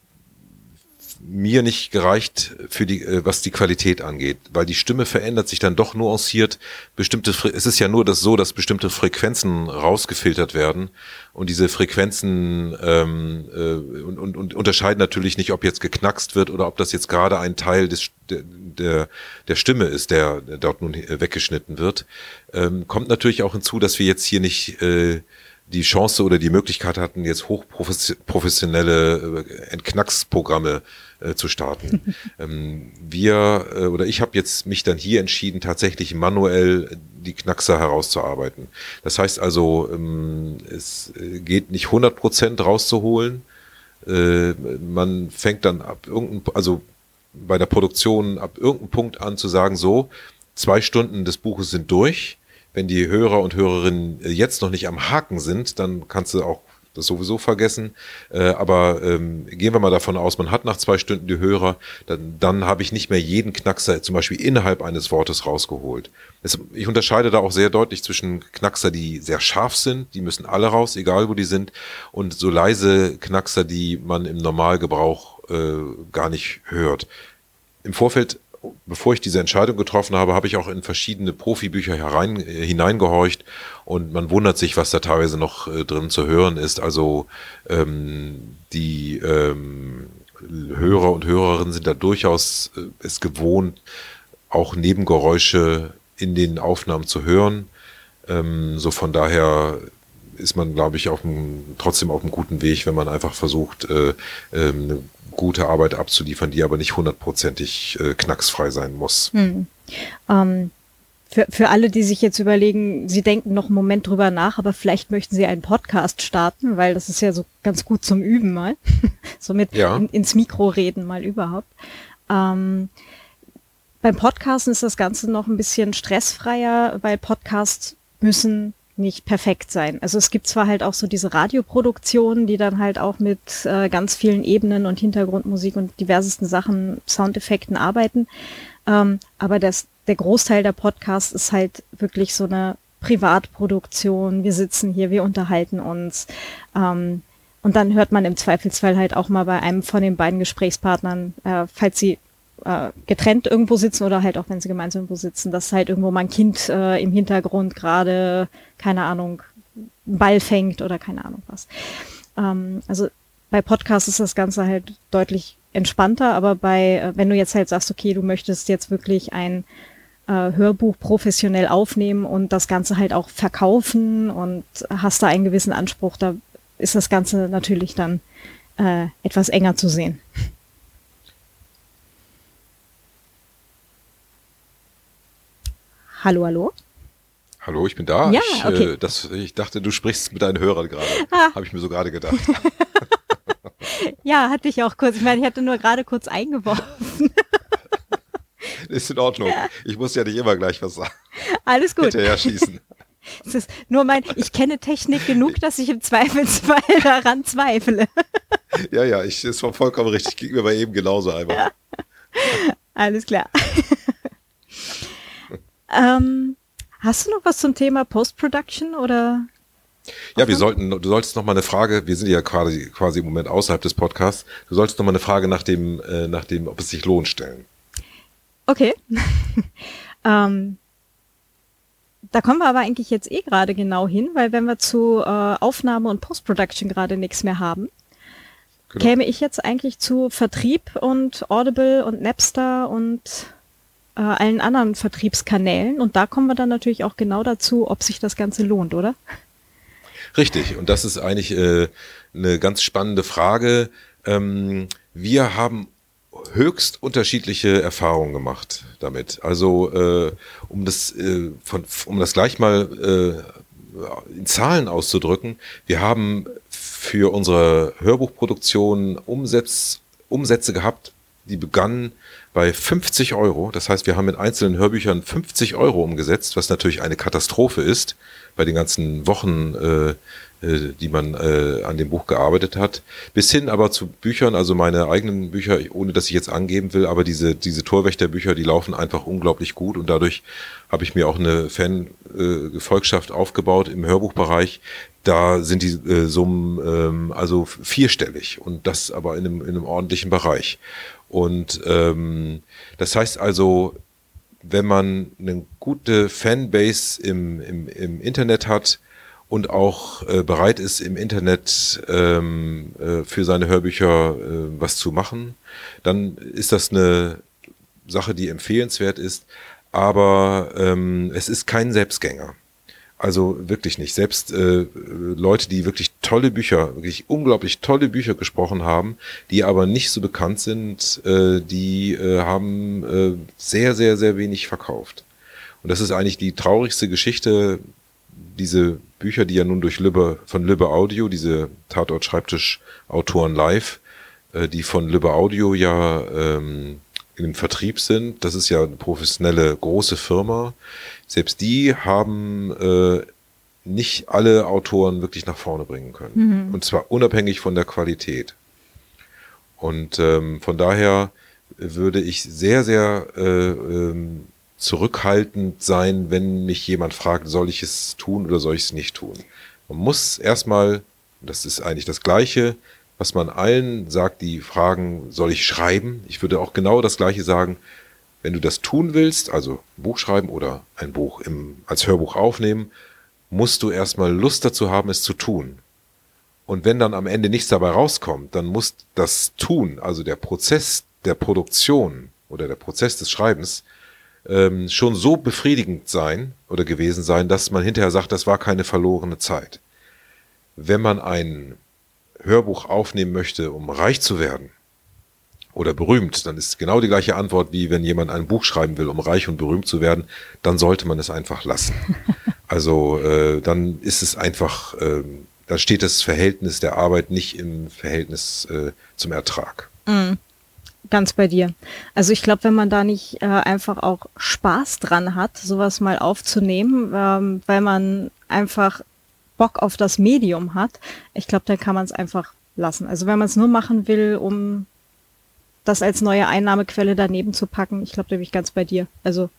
mir nicht gereicht für die, äh, was die Qualität angeht, weil die Stimme verändert sich dann doch nuanciert. Bestimmte, es ist ja nur das so, dass bestimmte Frequenzen rausgefiltert werden und diese Frequenzen ähm, äh, und, und, und unterscheiden natürlich nicht, ob jetzt geknackst wird oder ob das jetzt gerade ein Teil des der, der, Stimme ist, der, dort nun weggeschnitten wird. Ähm, kommt natürlich auch hinzu, dass wir jetzt hier nicht äh, die Chance oder die Möglichkeit hatten, jetzt hochprofessionelle äh, Entknacksprogramme äh, zu starten. ähm, wir äh, oder ich habe jetzt mich dann hier entschieden, tatsächlich manuell die Knackser herauszuarbeiten. Das heißt also, ähm, es äh, geht nicht 100 Prozent rauszuholen. Äh, man fängt dann ab irgendeinem, also bei der Produktion ab irgendeinem Punkt an zu sagen, so, zwei Stunden des Buches sind durch wenn die Hörer und Hörerinnen äh, jetzt noch nicht am Haken sind, dann kannst du auch das sowieso vergessen. Äh, aber ähm, gehen wir mal davon aus, man hat nach zwei Stunden die Hörer, dann, dann habe ich nicht mehr jeden Knackser zum Beispiel innerhalb eines Wortes rausgeholt. Es, ich unterscheide da auch sehr deutlich zwischen Knackser, die sehr scharf sind, die müssen alle raus, egal wo die sind, und so leise Knackser, die man im Normalgebrauch äh, gar nicht hört. Im Vorfeld bevor ich diese Entscheidung getroffen habe, habe ich auch in verschiedene Profibücher herein, äh, hineingehorcht und man wundert sich, was da teilweise noch äh, drin zu hören ist. Also ähm, die ähm, Hörer und Hörerinnen sind da durchaus äh, es gewohnt, auch Nebengeräusche in den Aufnahmen zu hören. Ähm, so von daher ist man, glaube ich, auf einem, trotzdem auf einem guten Weg, wenn man einfach versucht, äh, äh, eine gute Arbeit abzuliefern, die aber nicht hundertprozentig äh, knacksfrei sein muss. Hm. Ähm, für, für alle, die sich jetzt überlegen, sie denken noch einen Moment drüber nach, aber vielleicht möchten sie einen Podcast starten, weil das ist ja so ganz gut zum Üben mal. so mit ja. in, ins Mikro reden mal überhaupt. Ähm, beim Podcasten ist das Ganze noch ein bisschen stressfreier, weil Podcasts müssen nicht perfekt sein. Also es gibt zwar halt auch so diese Radioproduktionen, die dann halt auch mit äh, ganz vielen Ebenen und Hintergrundmusik und diversesten Sachen, Soundeffekten arbeiten, ähm, aber das, der Großteil der Podcasts ist halt wirklich so eine Privatproduktion. Wir sitzen hier, wir unterhalten uns. Ähm, und dann hört man im Zweifelsfall halt auch mal bei einem von den beiden Gesprächspartnern, äh, falls sie äh, getrennt irgendwo sitzen oder halt auch wenn sie gemeinsam irgendwo sitzen, dass halt irgendwo mein Kind äh, im Hintergrund gerade, keine Ahnung, Ball fängt oder keine Ahnung was. Ähm, also bei Podcasts ist das Ganze halt deutlich entspannter, aber bei, äh, wenn du jetzt halt sagst, okay, du möchtest jetzt wirklich ein äh, Hörbuch professionell aufnehmen und das Ganze halt auch verkaufen und hast da einen gewissen Anspruch, da ist das Ganze natürlich dann äh, etwas enger zu sehen. Hallo, hallo. Hallo, ich bin da. Ja, ich, okay. äh, das, ich dachte, du sprichst mit deinen Hörern gerade. Ah. Habe ich mir so gerade gedacht. ja, hatte ich auch kurz. Ich meine, ich hatte nur gerade kurz eingeworfen. Ist in Ordnung. Ja. Ich muss ja nicht immer gleich was sagen. Alles gut. Hinterher schießen. Es ist nur mein, ich kenne Technik genug, dass ich im Zweifelsfall daran zweifle. Ja, ja, ich, ist vollkommen richtig. Ging mir bei eben genauso einfach. Ja. Alles klar. Ähm, hast du noch was zum Thema Post-Production oder? Ja, wir sollten, du solltest noch mal eine Frage, wir sind ja quasi, quasi im Moment außerhalb des Podcasts, du solltest noch mal eine Frage nach dem, äh, nach dem, ob es sich lohnt, stellen. Okay. ähm, da kommen wir aber eigentlich jetzt eh gerade genau hin, weil wenn wir zu äh, Aufnahme und Post-Production gerade nichts mehr haben, genau. käme ich jetzt eigentlich zu Vertrieb und Audible und Napster und äh, allen anderen Vertriebskanälen. Und da kommen wir dann natürlich auch genau dazu, ob sich das Ganze lohnt, oder? Richtig. Und das ist eigentlich äh, eine ganz spannende Frage. Ähm, wir haben höchst unterschiedliche Erfahrungen gemacht damit. Also äh, um das äh, von, um das gleich mal äh, in Zahlen auszudrücken, wir haben für unsere Hörbuchproduktion Umsatz, Umsätze gehabt die begann bei 50 Euro. Das heißt, wir haben mit einzelnen Hörbüchern 50 Euro umgesetzt, was natürlich eine Katastrophe ist bei den ganzen Wochen, äh, äh, die man äh, an dem Buch gearbeitet hat. Bis hin aber zu Büchern, also meine eigenen Bücher, ohne dass ich jetzt angeben will, aber diese, diese Torwächterbücher, die laufen einfach unglaublich gut und dadurch habe ich mir auch eine Fan-Gefolgschaft äh, aufgebaut im Hörbuchbereich. Da sind die äh, Summen ähm, also vierstellig und das aber in einem, in einem ordentlichen Bereich. Und ähm, das heißt also, wenn man eine gute Fanbase im, im, im Internet hat und auch äh, bereit ist, im Internet ähm, äh, für seine Hörbücher äh, was zu machen, dann ist das eine Sache, die empfehlenswert ist. Aber ähm, es ist kein Selbstgänger. Also wirklich nicht. Selbst äh, Leute, die wirklich tolle Bücher, wirklich unglaublich tolle Bücher gesprochen haben, die aber nicht so bekannt sind, äh, die äh, haben äh, sehr, sehr, sehr wenig verkauft. Und das ist eigentlich die traurigste Geschichte. Diese Bücher, die ja nun durch Lübbe, von Lübbe Audio, diese Tatort-Schreibtisch-Autoren live, äh, die von Lübbe Audio ja ähm, im Vertrieb sind, das ist ja eine professionelle große Firma, selbst die haben äh, nicht alle Autoren wirklich nach vorne bringen können. Mhm. Und zwar unabhängig von der Qualität. Und ähm, von daher würde ich sehr, sehr äh, ähm, zurückhaltend sein, wenn mich jemand fragt, soll ich es tun oder soll ich es nicht tun. Man muss erstmal, das ist eigentlich das Gleiche, was man allen sagt, die fragen, soll ich schreiben? Ich würde auch genau das Gleiche sagen, wenn du das tun willst, also Buch schreiben oder ein Buch im, als Hörbuch aufnehmen, musst du erstmal Lust dazu haben, es zu tun. Und wenn dann am Ende nichts dabei rauskommt, dann muss das Tun, also der Prozess der Produktion oder der Prozess des Schreibens, ähm, schon so befriedigend sein oder gewesen sein, dass man hinterher sagt, das war keine verlorene Zeit. Wenn man ein Hörbuch aufnehmen möchte, um reich zu werden oder berühmt, dann ist genau die gleiche Antwort, wie wenn jemand ein Buch schreiben will, um reich und berühmt zu werden, dann sollte man es einfach lassen. Also äh, dann ist es einfach, äh, da steht das Verhältnis der Arbeit nicht im Verhältnis äh, zum Ertrag. Mm, ganz bei dir. Also ich glaube, wenn man da nicht äh, einfach auch Spaß dran hat, sowas mal aufzunehmen, ähm, weil man einfach Bock auf das Medium hat, ich glaube, dann kann man es einfach lassen. Also wenn man es nur machen will, um das als neue Einnahmequelle daneben zu packen, ich glaube, da bin ich ganz bei dir. Also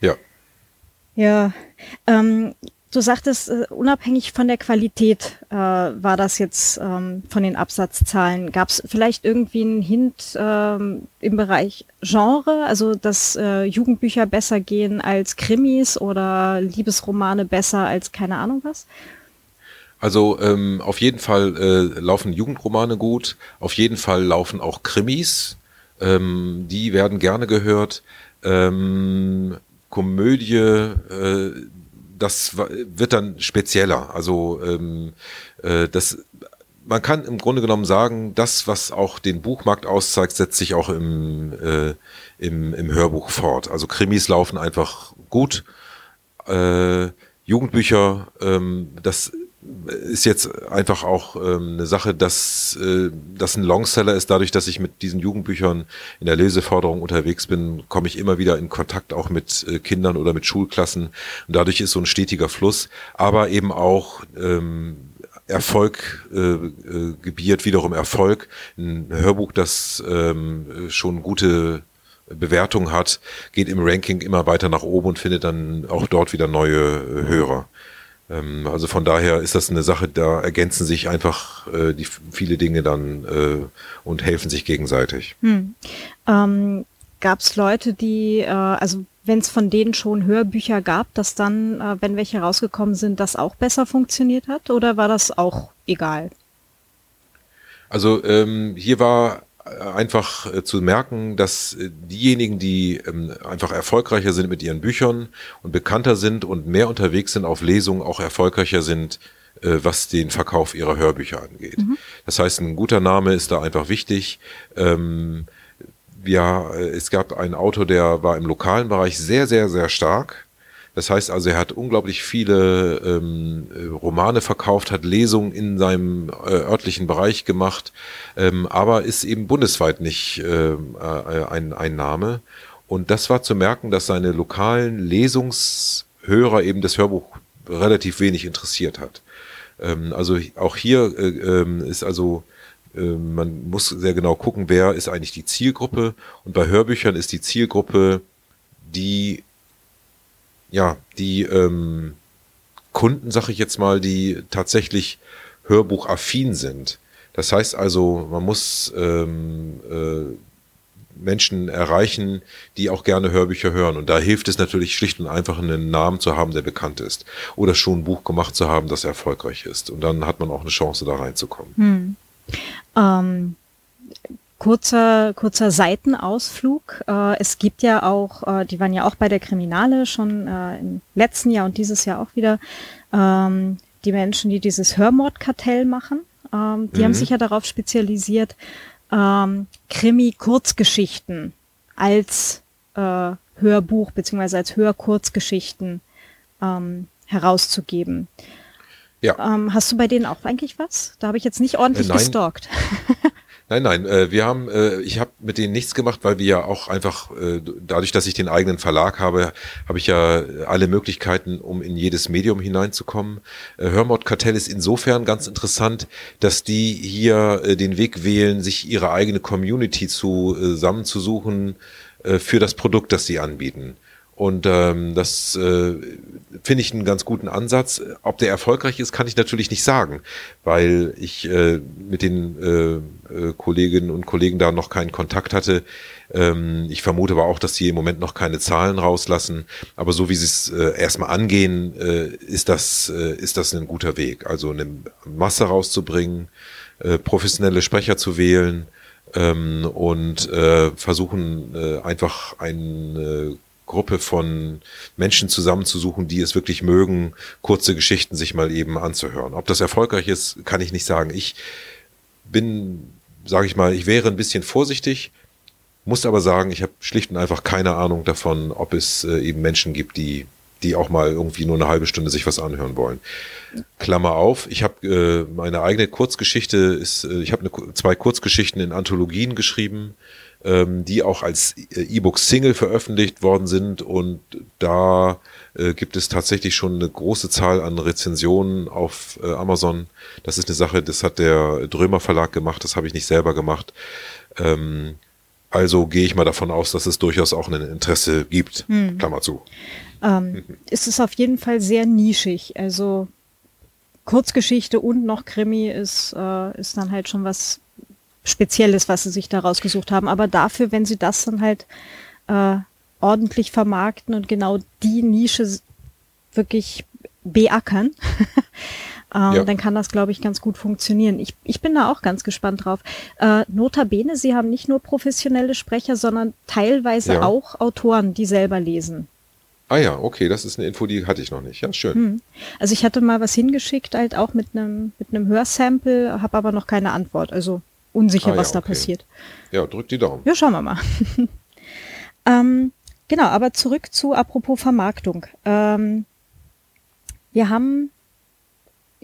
ja. Ja. Ähm, du sagtest, uh, unabhängig von der Qualität äh, war das jetzt ähm, von den Absatzzahlen. Gab es vielleicht irgendwie einen Hint ähm, im Bereich Genre, also dass äh, Jugendbücher besser gehen als Krimis oder Liebesromane besser als keine Ahnung was? Also ähm, auf jeden Fall äh, laufen Jugendromane gut, auf jeden Fall laufen auch Krimis, ähm, die werden gerne gehört. Ähm, Komödie, äh, das wird dann spezieller. Also ähm, äh, das man kann im Grunde genommen sagen, das, was auch den Buchmarkt auszeigt, setzt sich auch im, äh, im, im Hörbuch fort. Also Krimis laufen einfach gut. Äh, Jugendbücher, ähm, das ist jetzt einfach auch ähm, eine Sache, dass äh, das ein Longseller ist. Dadurch, dass ich mit diesen Jugendbüchern in der Leseförderung unterwegs bin, komme ich immer wieder in Kontakt auch mit äh, Kindern oder mit Schulklassen. Und dadurch ist so ein stetiger Fluss, aber eben auch ähm, Erfolg äh, äh, gebiert wiederum Erfolg. Ein Hörbuch, das ähm, schon gute Bewertung hat, geht im Ranking immer weiter nach oben und findet dann auch dort wieder neue äh, Hörer. Ähm, also von daher ist das eine Sache, da ergänzen sich einfach äh, die viele Dinge dann äh, und helfen sich gegenseitig. Hm. Ähm, gab es Leute, die, äh, also wenn es von denen schon Hörbücher gab, dass dann, äh, wenn welche rausgekommen sind, das auch besser funktioniert hat? Oder war das auch egal? Also ähm, hier war einfach äh, zu merken, dass äh, diejenigen, die ähm, einfach erfolgreicher sind mit ihren Büchern und bekannter sind und mehr unterwegs sind auf Lesungen, auch erfolgreicher sind, äh, was den Verkauf ihrer Hörbücher angeht. Mhm. Das heißt, ein guter Name ist da einfach wichtig. Ähm, ja, es gab einen Autor, der war im lokalen Bereich sehr, sehr, sehr stark Das heißt also, er hat unglaublich viele ähm, Romane verkauft, hat Lesungen in seinem äh, örtlichen Bereich gemacht, ähm, aber ist eben bundesweit nicht äh, äh, ein, ein Name. Und das war zu merken, dass seine lokalen Lesungshörer eben das Hörbuch relativ wenig interessiert hat. Ähm, also auch hier äh, ähm, ist also ähm, man muss sehr genau gucken, wer ist eigentlich die Zielgruppe. Und bei Hörbüchern ist die Zielgruppe die, ja, die ähm, Kunden, sag ich jetzt mal, die tatsächlich hörbuchaffin sind. Das heißt also, man muss ähm, äh, Menschen erreichen, die auch gerne Hörbücher hören. Und da hilft es natürlich schlicht und einfach, einen Namen zu haben, der bekannt ist. Oder schon ein Buch gemacht zu haben, das erfolgreich ist. Und dann hat man auch eine Chance, da reinzukommen. Hm. Ähm, kurzer, kurzer Seitenausflug. Äh, es gibt ja auch, äh, die waren ja auch bei der Kriminale schon äh, im letzten Jahr und dieses Jahr auch wieder, ähm, die Menschen, die dieses Hörmordkartell machen. Ähm, die mhm. haben sich ja darauf spezialisiert, ähm, Krimi-Kurzgeschichten als äh, Hörbuch beziehungsweise als Hörkurzgeschichten ähm, herauszugeben. Ja. Ähm, hast du bei denen auch eigentlich was? Da habe ich jetzt nicht ordentlich äh, gestalkt. Nein, nein, äh, wir haben, äh, ich habe mit denen nichts gemacht, weil wir ja auch einfach, äh, dadurch, dass ich den eigenen Verlag habe, habe ich ja alle Möglichkeiten, um in jedes Medium hineinzukommen. Äh, Hörmordkartell ist insofern ganz interessant, dass die hier den Weg wählen, sich ihre eigene Community zu, zusammenzusuchen für das Produkt, das sie anbieten. Und ähm, das äh, finde ich einen ganz guten Ansatz. Ob der erfolgreich ist, kann ich natürlich nicht sagen, weil ich äh, mit den äh, äh, Kolleginnen und Kollegen da noch keinen Kontakt hatte. Ähm, ich vermute aber auch, dass sie im Moment noch keine Zahlen rauslassen. Aber so wie sie es äh, erstmal angehen, äh, ist das äh, ist das ein guter Weg. Also eine Masse rauszubringen, äh, professionelle Sprecher zu wählen ähm, und äh, versuchen äh, einfach ein äh, Gruppe von Menschen zusammenzusuchen, die es wirklich mögen, kurze Geschichten sich mal eben anzuhören. Ob das erfolgreich ist, kann ich nicht sagen. Ich bin, sage ich mal, ich wäre ein bisschen vorsichtig, muss aber sagen, ich habe schlicht und einfach keine Ahnung davon, ob es äh, eben Menschen gibt, die die auch mal irgendwie nur eine halbe Stunde sich was anhören wollen. Klammer auf, ich habe äh, meine eigene Kurzgeschichte ist, äh, ich habe zwei Kurzgeschichten in Anthologien geschrieben ähm, die auch als äh, E-Book-Single veröffentlicht worden sind und da äh, gibt es tatsächlich schon eine große Zahl an Rezensionen auf äh, Amazon. Das ist eine Sache, das hat der Drömer Verlag gemacht, das habe ich nicht selber gemacht. Ähm, also gehe ich mal davon aus, dass es durchaus auch ein Interesse gibt. Hm. Klammer zu. Ähm, ist es auf jeden Fall sehr nischig. Also Kurzgeschichte und noch Krimi ist, äh, ist dann halt schon was Spezielles, was sie sich da rausgesucht haben. Aber dafür, wenn sie das dann halt äh, ordentlich vermarkten und genau die Nische wirklich beackern, ähm, ja. dann kann das, glaube ich, ganz gut funktionieren. Ich, ich bin da auch ganz gespannt drauf. Äh, notabene, sie haben nicht nur professionelle Sprecher, sondern teilweise ja. auch Autoren, die selber lesen. Ah ja, okay, das ist eine Info, die hatte ich noch nicht. Ja, schön. Hm. Also ich hatte mal was hingeschickt, halt auch mit einem mit einem Hörsample, habe aber noch keine Antwort. Also unsicher, ah, was ja, da okay. passiert. Ja, drück die Daumen. Ja, schauen wir mal. ähm, genau, aber zurück zu apropos Vermarktung. Ähm, wir haben,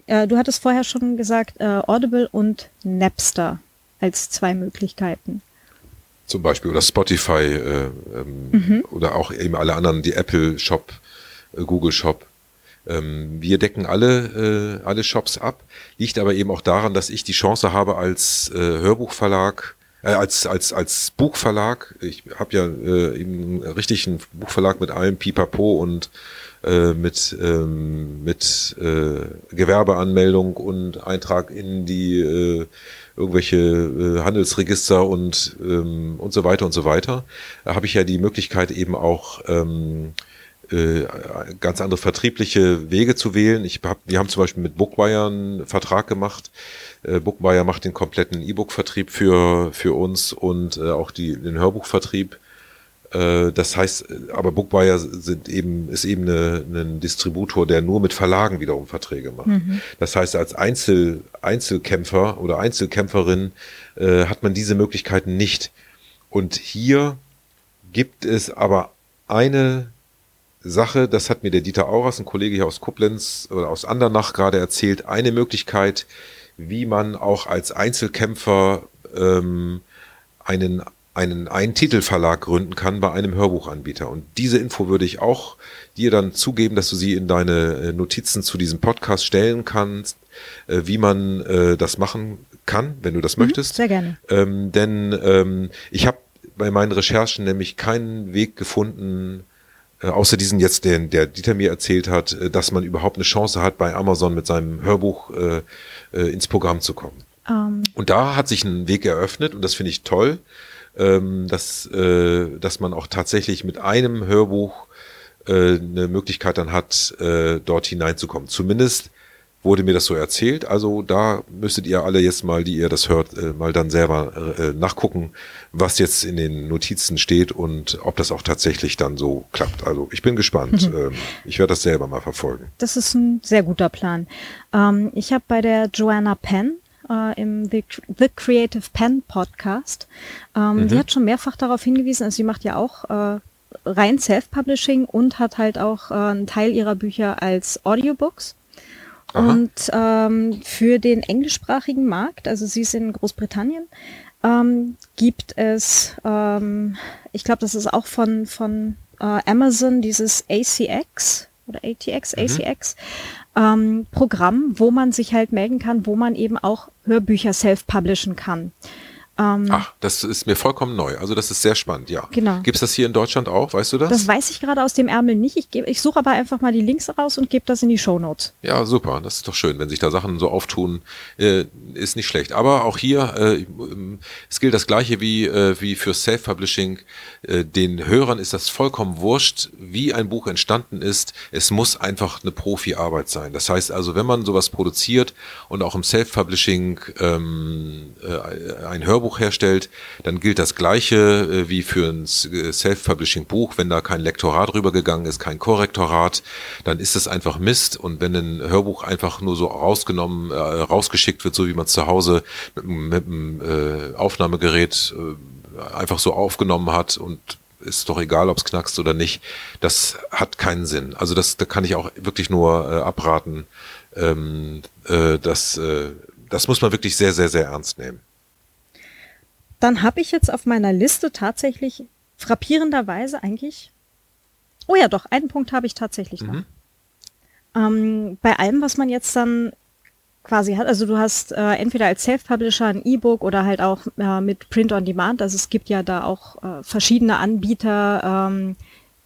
äh, du hattest vorher schon gesagt, äh, Audible und Napster als zwei Möglichkeiten. Zum Beispiel oder Spotify äh, ähm, mhm. oder auch eben alle anderen, die Apple Shop, äh, Google Shop. Ähm, wir decken alle, äh, alle Shops ab, liegt aber eben auch daran, dass ich die Chance habe als äh, Hörbuchverlag, äh, als, als, als Buchverlag, ich habe ja äh, eben richtig einen Buchverlag mit allem Pipapo und äh, mit, ähm, mit äh, Gewerbeanmeldung und Eintrag in die äh, irgendwelche äh, Handelsregister und, ähm, und so weiter und so weiter, habe ich ja die Möglichkeit eben auch ähm, äh, ganz andere vertriebliche Wege zu wählen. Ich hab, wir haben zum Beispiel mit Bookwire einen Vertrag gemacht. Äh, Bookwire macht den kompletten E-Book-Vertrieb für, für uns und äh, auch die, den Hörbuchvertrieb. Äh, das heißt, aber Bookwire sind eben, ist eben eine, ein Distributor, der nur mit Verlagen wiederum Verträge macht. Mhm. Das heißt, als Einzel, Einzelkämpfer oder Einzelkämpferin äh, hat man diese Möglichkeiten nicht. Und hier gibt es aber eine Sache, das hat mir der Dieter Auras, ein Kollege hier aus Koblenz oder aus Andernach gerade erzählt, eine Möglichkeit, wie man auch als Einzelkämpfer ähm, einen einen einen Titelverlag gründen kann bei einem Hörbuchanbieter. Und diese Info würde ich auch dir dann zugeben, dass du sie in deine äh, Notizen zu diesem Podcast stellen kannst, äh, wie man äh, das machen kann, wenn du das mhm, möchtest. Sehr gerne. Ähm, denn ähm, ich habe bei meinen Recherchen nämlich keinen Weg gefunden, äh, außer diesen jetzt, den der Dieter mir erzählt hat, äh, dass man überhaupt eine Chance hat, bei Amazon mit seinem Hörbuch äh, äh, ins Programm zu kommen. Um. Ähm. Und da hat sich ein Weg eröffnet und das finde ich toll, ähm, dass, äh, dass man auch tatsächlich mit einem Hörbuch äh, eine Möglichkeit dann hat, äh, dort hineinzukommen. Zumindest wurde mir das so erzählt. Also da müsstet ihr alle jetzt mal, die ihr das hört, äh, mal dann selber äh, nachgucken, was jetzt in den Notizen steht und ob das auch tatsächlich dann so klappt. Also ich bin gespannt. Mhm. Ähm, ich werde das selber mal verfolgen. Das ist ein sehr guter Plan. Ähm, ich habe bei der Joanna Penn äh, im The, The, Creative Pen Podcast, ähm, mhm. die hat schon mehrfach darauf hingewiesen, also sie macht ja auch äh, rein Self-Publishing und hat halt auch äh, einen Teil ihrer Bücher als Audiobooks. Aha. Und ähm, für den englischsprachigen Markt, also sie ist in Großbritannien, ähm, gibt es, ähm, ich glaube, das ist auch von, von äh, Amazon, dieses ACX oder ATX, mhm. ACX ähm, Programm, wo man sich halt melden kann, wo man eben auch Hörbücher self-publishen kann. Ähm, Ach, das ist mir vollkommen neu. Also das ist sehr spannend, ja. Genau. Gibt es das hier in Deutschland auch, weißt du das? Das weiß ich gerade aus dem Ärmel nicht. Ich, geb, ich suche aber einfach mal die Links raus und gebe das in die Show Notes. Ja, super. Das ist doch schön, wenn sich da Sachen so auftun. Äh, ist nicht schlecht. Aber auch hier, äh, es gilt das Gleiche wie, äh, wie für Self-Publishing. Äh, den Hörern ist das vollkommen wurscht, wie ein Buch entstanden ist. Es muss einfach eine Profi-Arbeit sein. Das heißt also, wenn man sowas produziert und auch im Self-Publishing ähm, äh, ein Hörbuch Hörbuch herstellt, dann gilt das Gleiche äh, wie für ein äh, Self-Publishing-Buch. Wenn da kein Lektorat rübergegangen ist, kein Korrektorat, dann ist es einfach Mist. Und wenn ein Hörbuch einfach nur so rausgenommen, äh, rausgeschickt wird, so wie man es zu Hause mit, mit einem äh, Aufnahmegerät äh, einfach so aufgenommen hat und ist doch egal, ob es knackst oder nicht. Das hat keinen Sinn. Also das, da kann ich auch wirklich nur äh, abraten. Ähm, äh, das, das muss man wirklich sehr, sehr, sehr ernst nehmen. Dann habe ich jetzt auf meiner Liste tatsächlich frappierenderweise eigentlich. Oh ja, doch, einen Punkt habe ich tatsächlich noch. Mhm. Ähm, bei allem, was man jetzt dann quasi hat, also du hast äh, entweder als Self-Publisher ein E-Book oder halt auch äh, mit Print on Demand. Also es gibt ja da auch äh, verschiedene Anbieter, ähm,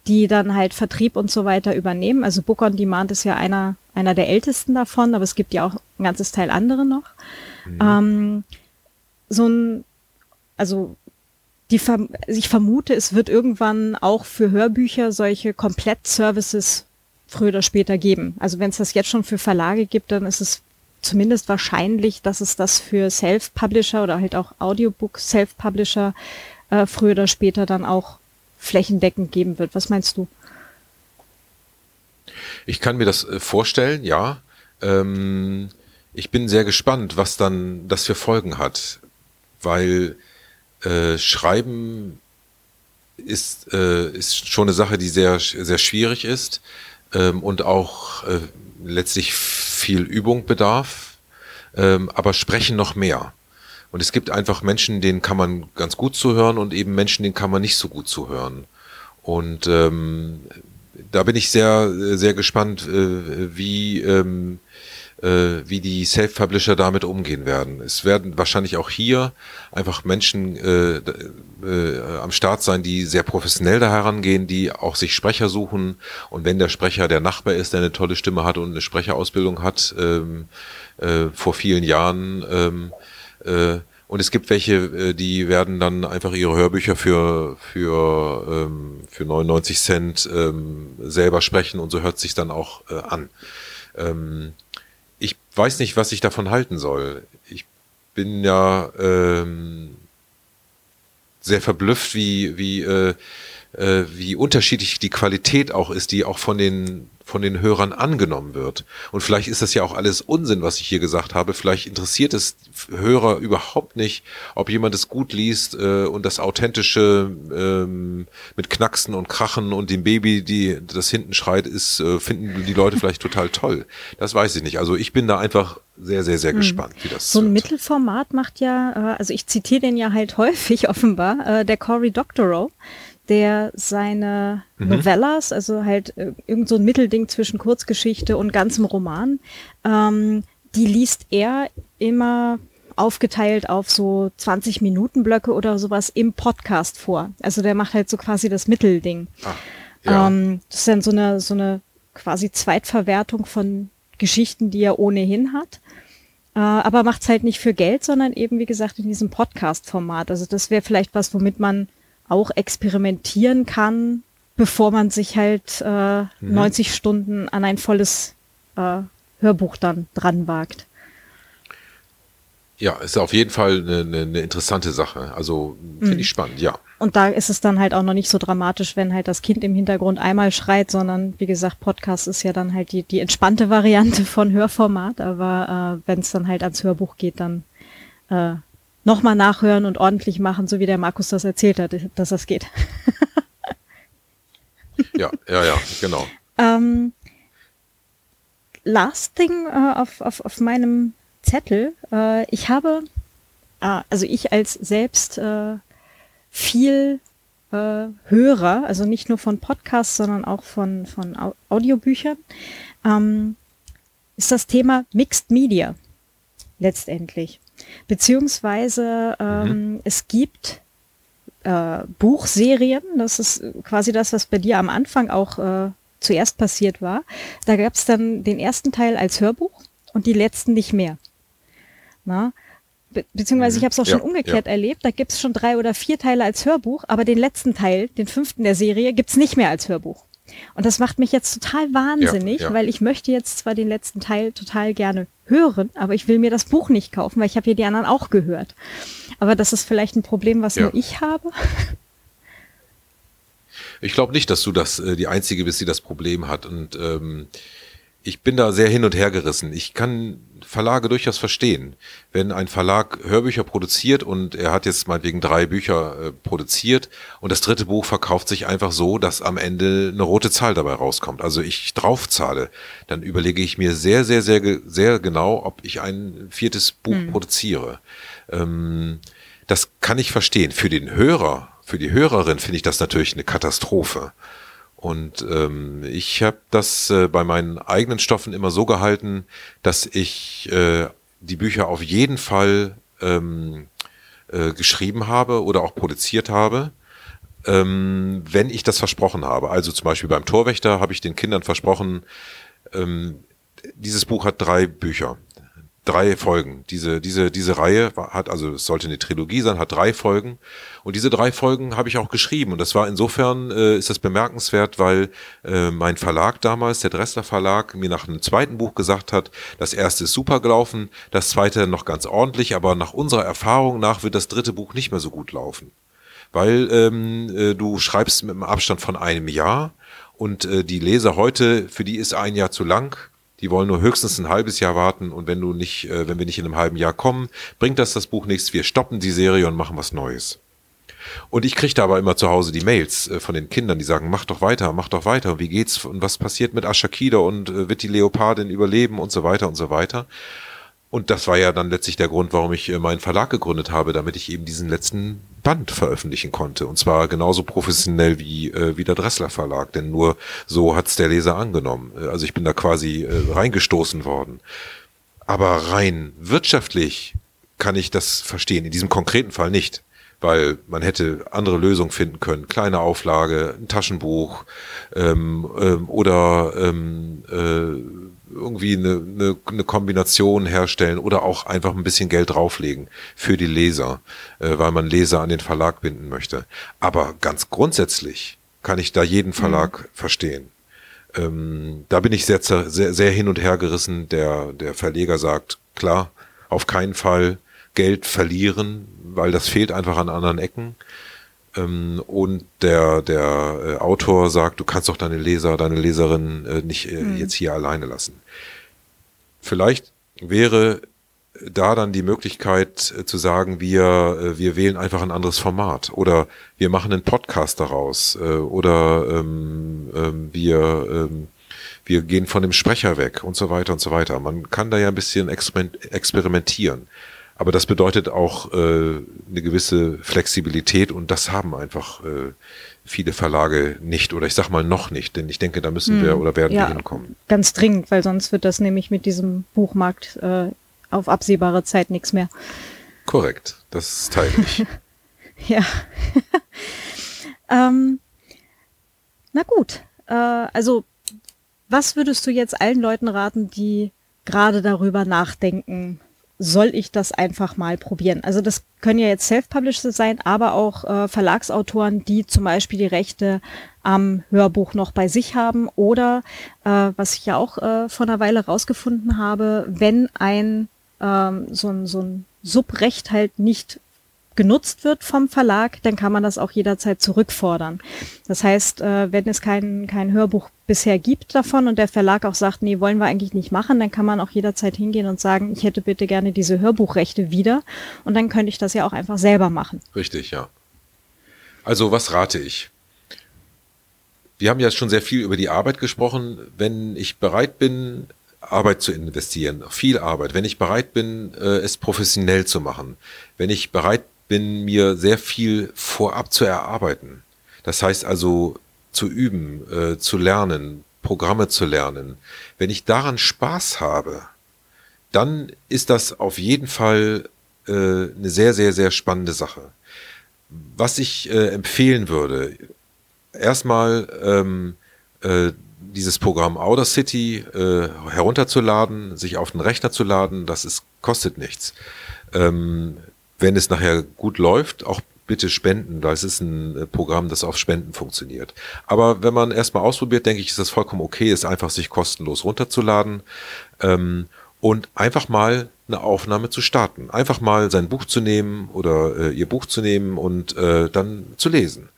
die dann halt Vertrieb und so weiter übernehmen. Also Book on Demand ist ja einer, einer der ältesten davon, aber es gibt ja auch ein ganzes Teil andere noch. Mhm. Ähm, so ein also die, ich vermute, es wird irgendwann auch für Hörbücher solche Komplett-Services früher oder später geben. Also wenn es das jetzt schon für Verlage gibt, dann ist es zumindest wahrscheinlich, dass es das für Self-Publisher oder halt auch Audiobook-Self-Publisher äh, früher oder später dann auch flächendeckend geben wird. Was meinst du? Ich kann mir das äh, vorstellen, ja. Ähm, ich bin sehr gespannt, was dann das für Folgen hat, weil äh, Schreiben ist, äh, ist schon eine Sache, die sehr, sehr schwierig ist ähm, und auch äh, letztlich viel Übung bedarf, ähm, aber Sprechen noch mehr. Und es gibt einfach Menschen, denen kann man ganz gut zuhören und eben Menschen, denen kann man nicht so gut zuhören. Und ähm, da bin ich sehr, sehr gespannt, äh, wie, ähm, äh, wie die Self-Publisher damit umgehen werden. Es werden wahrscheinlich auch hier einfach Menschen äh, äh, am Start sein, die sehr professionell da herangehen, die auch sich Sprecher suchen. Und wenn der Sprecher der Nachbar ist, der eine tolle Stimme hat und eine Sprecherausbildung hat, ähm, äh, vor vielen Jahren, ähm, äh, und es gibt welche, äh, die werden dann einfach ihre Hörbücher für, für, ähm, für 99 Cent ähm, selber sprechen und so hört sich dann auch äh, an. Ähm, ich weiß nicht, was ich davon halten soll. Ich bin ja ähm, sehr verblüfft, wie, wie, äh, äh, wie unterschiedlich die Qualität auch ist, die auch von den von den Hörern angenommen wird. Und vielleicht ist das ja auch alles Unsinn, was ich hier gesagt habe. Vielleicht interessiert es Hörer überhaupt nicht, ob jemand es gut liest äh, und das authentische ähm, mit Knacksen und Krachen und dem Baby, die das hinten schreit, ist äh, finden die Leute vielleicht total toll. Das weiß ich nicht. Also ich bin da einfach sehr, sehr, sehr hm. gespannt, wie das So ein wird. Mittelformat macht ja, äh, also ich zitiere den ja halt häufig offenbar, äh, der Cory Doctorow der seine mhm. Novellas, also halt äh, irgend so ein Mittelding zwischen Kurzgeschichte und ganzem Roman, ähm, die liest er immer aufgeteilt auf so 20 Minuten Blöcke oder sowas im Podcast vor. Also der macht halt so quasi das Mittelding. Ah, ja. ähm, das ist dann so eine, so eine quasi Zweitverwertung von Geschichten, die er ohnehin hat. Äh, aber macht's halt nicht für Geld, sondern eben, wie gesagt, in diesem Podcast-Format. Also das wäre vielleicht was, womit man auch experimentieren kann, bevor man sich halt äh, mhm. 90 Stunden an ein volles äh, Hörbuch dann dran wagt. Ja, ist auf jeden Fall eine, eine, eine interessante Sache. Also finde mhm. ich spannend, ja. Und da ist es dann halt auch noch nicht so dramatisch, wenn halt das Kind im Hintergrund einmal schreit, sondern wie gesagt, Podcast ist ja dann halt die, die entspannte Variante von Hörformat. Aber äh, wenn es dann halt ans Hörbuch geht, dann äh, nochmal nachhören und ordentlich machen, so wie der Markus das erzählt hat, dass das geht. ja, ja, ja, genau. Ähm, last thing äh, auf, auf, auf meinem Zettel. Äh, ich habe, äh, also ich als selbst äh, viel äh, Hörer, also nicht nur von Podcasts, sondern auch von, von Audiobüchern, ähm, ist das Thema Mixed Media letztendlich. Beziehungsweise ähm, mhm. es gibt äh, Buchserien, das ist quasi das, was bei dir am Anfang auch äh, zuerst passiert war. Da gab es dann den ersten Teil als Hörbuch und die letzten nicht mehr. Na? Be beziehungsweise ich mhm. habe es auch ja, schon umgekehrt ja. erlebt, da gibt es schon drei oder vier Teile als Hörbuch, aber den letzten Teil, den fünften der Serie, gibt's nicht mehr als Hörbuch. Und das macht mich jetzt total wahnsinnig, ja, ja. weil ich möchte jetzt zwar den letzten Teil total gerne hören, aber ich will mir das Buch nicht kaufen, weil ich habe ja die anderen auch gehört. Aber das ist vielleicht ein Problem, was ja. nur ich habe. Ich glaube nicht, dass du das äh, die einzige bist, die das Problem hat. Und ähm, ich bin da sehr hin und her gerissen. Ich kann Verlage durchaus verstehen. Wenn ein Verlag Hörbücher produziert und er hat jetzt meinetwegen drei Bücher äh, produziert und das dritte Buch verkauft sich einfach so, dass am Ende eine rote Zahl dabei rauskommt. Also ich draufzahle, dann überlege ich mir sehr, sehr, sehr, sehr genau, ob ich ein viertes Buch hm. produziere. Ähm, das kann ich verstehen. Für den Hörer, für die Hörerin finde ich das natürlich eine Katastrophe. Und ähm, ich habe das äh, bei meinen eigenen Stoffen immer so gehalten, dass ich äh, die Bücher auf jeden Fall ähm, äh, geschrieben habe oder auch produziert habe, ähm, wenn ich das versprochen habe. Also zum Beispiel beim Torwächter habe ich den Kindern versprochen, ähm, dieses Buch hat drei Bücher drei Folgen. Diese, diese, diese Reihe hat, also es sollte eine Trilogie sein, hat drei Folgen. Und diese drei Folgen habe ich auch geschrieben. Und das war insofern, äh, ist das bemerkenswert, weil äh, mein Verlag damals, der Dressler Verlag, mir nach einem zweiten Buch gesagt hat, das erste ist super gelaufen, das zweite noch ganz ordentlich, aber nach unserer Erfahrung nach wird das dritte Buch nicht mehr so gut laufen. Weil ähm, äh, du schreibst mit einem Abstand von einem Jahr und äh, die Leser heute, für die ist ein Jahr zu lang die wollen nur höchstens ein halbes Jahr warten und wenn du nicht, äh, wenn wir nicht in einem halben Jahr kommen, bringt das das Buch nichts. Wir stoppen die Serie und machen was Neues. Und ich kriege da aber immer zu Hause die Mails äh, von den Kindern, die sagen, mach doch weiter, mach doch weiter. Wie geht's und was passiert mit Ashakida und äh, wird die Leopardin überleben und so weiter und so weiter. Und das war ja dann letztlich der Grund, warum ich äh, meinen Verlag gegründet habe, damit ich eben diesen letzten Band veröffentlichen konnte. Und zwar genauso professionell wie, äh, wie der Dressler Verlag, denn nur so hat's der Leser angenommen. Äh, also ich bin da quasi äh, reingestoßen worden. Aber rein wirtschaftlich kann ich das verstehen, in diesem konkreten Fall nicht weil man hätte andere Lösungen finden können. Kleine Auflage, ein Taschenbuch ähm, ähm, oder ähm, äh, irgendwie eine, eine, eine Kombination herstellen oder auch einfach ein bisschen Geld drauflegen für die Leser, äh, weil man Leser an den Verlag binden möchte. Aber ganz grundsätzlich kann ich da jeden mhm. Verlag mhm. verstehen. Ähm, da bin ich sehr, sehr, sehr hin und her gerissen. Der, der Verleger sagt, klar, auf keinen Fall Geld verlieren, weil das fehlt einfach an anderen Ecken. Ähm, und der, der äh, Autor sagt, du kannst doch deine Leser, deine Leserin äh, nicht mhm. jetzt hier alleine lassen. Vielleicht wäre da dann die Möglichkeit zu sagen, wir, wir wählen einfach ein anderes Format oder wir machen einen Podcast daraus oder ähm, ähm, wir, ähm, wir gehen von dem Sprecher weg und so weiter und so weiter. Man kann da ja ein bisschen experimentieren. Aber das bedeutet auch äh, eine gewisse Flexibilität und das haben einfach äh, viele Verlage nicht oder ich sag mal noch nicht, denn ich denke, da müssen wir hm. oder werden ja, wir hinkommen. Ganz dringend, weil sonst wird das nämlich mit diesem Buchmarkt äh, auf absehbare Zeit nichts mehr. Korrekt, das teile ich. ja. ähm, na gut, äh, also was würdest du jetzt allen Leuten raten, die gerade darüber nachdenken, soll ich das einfach mal probieren? Also das können ja jetzt Self-Published sein, aber auch äh, Verlagsautoren, die zum Beispiel die Rechte am Hörbuch noch bei sich haben oder äh, was ich ja auch äh, vor einer Weile rausgefunden habe, wenn ein ähm, so ein, so ein Subrecht halt nicht genutzt wird vom Verlag, dann kann man das auch jederzeit zurückfordern. Das heißt, äh, wenn es kein, kein Hörbuch bisher gibt davon und der Verlag auch sagt, nee, wollen wir eigentlich nicht machen, dann kann man auch jederzeit hingehen und sagen, ich hätte bitte gerne diese Hörbuchrechte wieder und dann könnte ich das ja auch einfach selber machen. Richtig, ja. Also was rate ich? Wir haben ja schon sehr viel über die Arbeit gesprochen. Wenn ich bereit bin, Arbeit zu investieren, viel Arbeit, wenn ich bereit bin, äh, es professionell zu machen, wenn ich bereit bin, mir sehr viel vorab zu erarbeiten, das heißt also zu üben, äh, zu lernen, Programme zu lernen, wenn ich daran Spaß habe, dann ist das auf jeden Fall äh, eine sehr, sehr, sehr spannende Sache. Was ich äh, empfehlen würde, erstmal ähm, äh, dieses Programm Outer City äh, herunterzuladen, sich auf den Rechner zu laden, das ist, kostet nichts. Ähm, wenn es nachher gut läuft, auch bitte spenden, da ist es ein äh, Programm, das auf Spenden funktioniert. Aber wenn man erstmal ausprobiert, denke ich, ist das vollkommen okay, ist einfach sich kostenlos runterzuladen ähm, und einfach mal eine Aufnahme zu starten. Einfach mal sein Buch zu nehmen oder äh, ihr Buch zu nehmen und äh, dann zu lesen.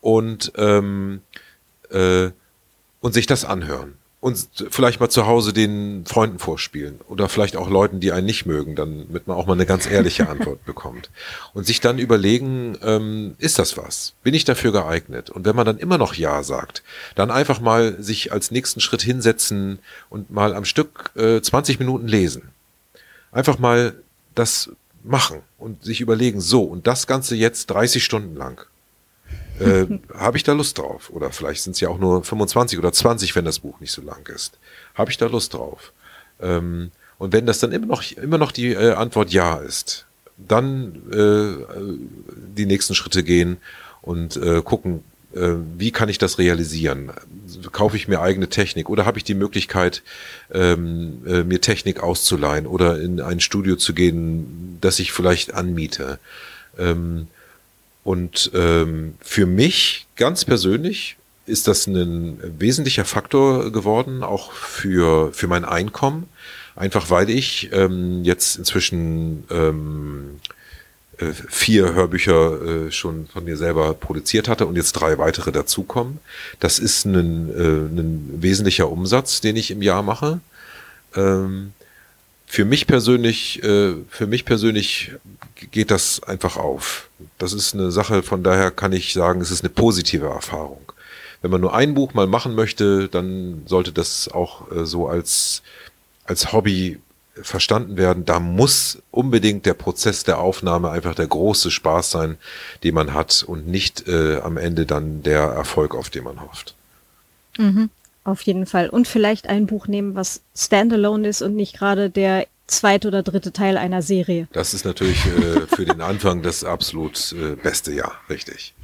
Und ähm, äh, und sich das anhören. Und vielleicht mal zu Hause den Freunden vorspielen oder vielleicht auch Leuten, die einen nicht mögen, damit man auch mal eine ganz ehrliche Antwort bekommt. Und sich dann überlegen, ähm, ist das was? Bin ich dafür geeignet? Und wenn man dann immer noch Ja sagt, dann einfach mal sich als nächsten Schritt hinsetzen und mal am Stück äh, 20 Minuten lesen. Einfach mal das machen und sich überlegen, so, und das Ganze jetzt 30 Stunden lang äh, habe ich da Lust drauf? Oder vielleicht sind es ja auch nur 25 oder 20, wenn das Buch nicht so lang ist. Habe ich da Lust drauf? Ähm, und wenn das dann immer noch, immer noch die äh, Antwort Ja ist, dann äh, die nächsten Schritte gehen und äh, gucken, äh, wie kann ich das realisieren? Kaufe ich mir eigene Technik oder habe ich die Möglichkeit, ähm, äh, mir Technik auszuleihen oder in ein Studio zu gehen, das ich vielleicht anmiete? Ähm, und ähm, für mich ganz persönlich ist das ein wesentlicher Faktor geworden, auch für, für mein Einkommen. Einfach weil ich ähm, jetzt inzwischen ähm, äh, vier Hörbücher äh, schon von mir selber produziert hatte und jetzt drei weitere dazukommen. Das ist ein, äh, ein wesentlicher Umsatz, den ich im Jahr mache. Ähm, für mich persönlich, äh, für mich persönlich geht das einfach auf. Das ist eine Sache, von daher kann ich sagen, es ist eine positive Erfahrung. Wenn man nur ein Buch mal machen möchte, dann sollte das auch äh, so als, als Hobby verstanden werden. Da muss unbedingt der Prozess der Aufnahme einfach der große Spaß sein, den man hat und nicht äh, am Ende dann der Erfolg, auf den man hofft. Mhm. Auf jeden Fall. Und vielleicht ein Buch nehmen, was standalone ist und nicht gerade der zweite oder dritte Teil einer Serie. Das ist natürlich äh, für den Anfang das absolut äh, beste Jahr, richtig.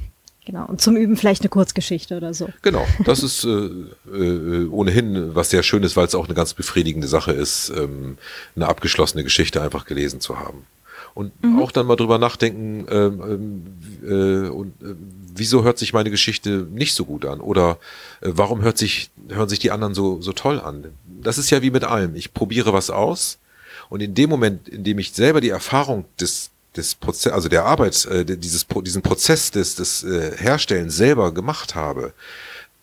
Genau, und zum Üben vielleicht eine Kurzgeschichte oder so. Genau, das ist äh, äh, ohnehin was sehr schön ist, weil es auch eine ganz befriedigende Sache ist, ähm, eine abgeschlossene Geschichte einfach gelesen zu haben. Und mhm. auch dann mal drüber nachdenken, ähm, ähm äh, und, äh, wieso hört sich meine Geschichte nicht so gut an? Oder äh, warum hört sich, hören sich die anderen so, so toll an? Das ist ja wie mit allem. Ich probiere was aus und in dem Moment, in dem ich selber die Erfahrung des des Prozess, also der Arbeit, äh, dieses, diesen Prozess des, des äh, Herstellens selber gemacht habe,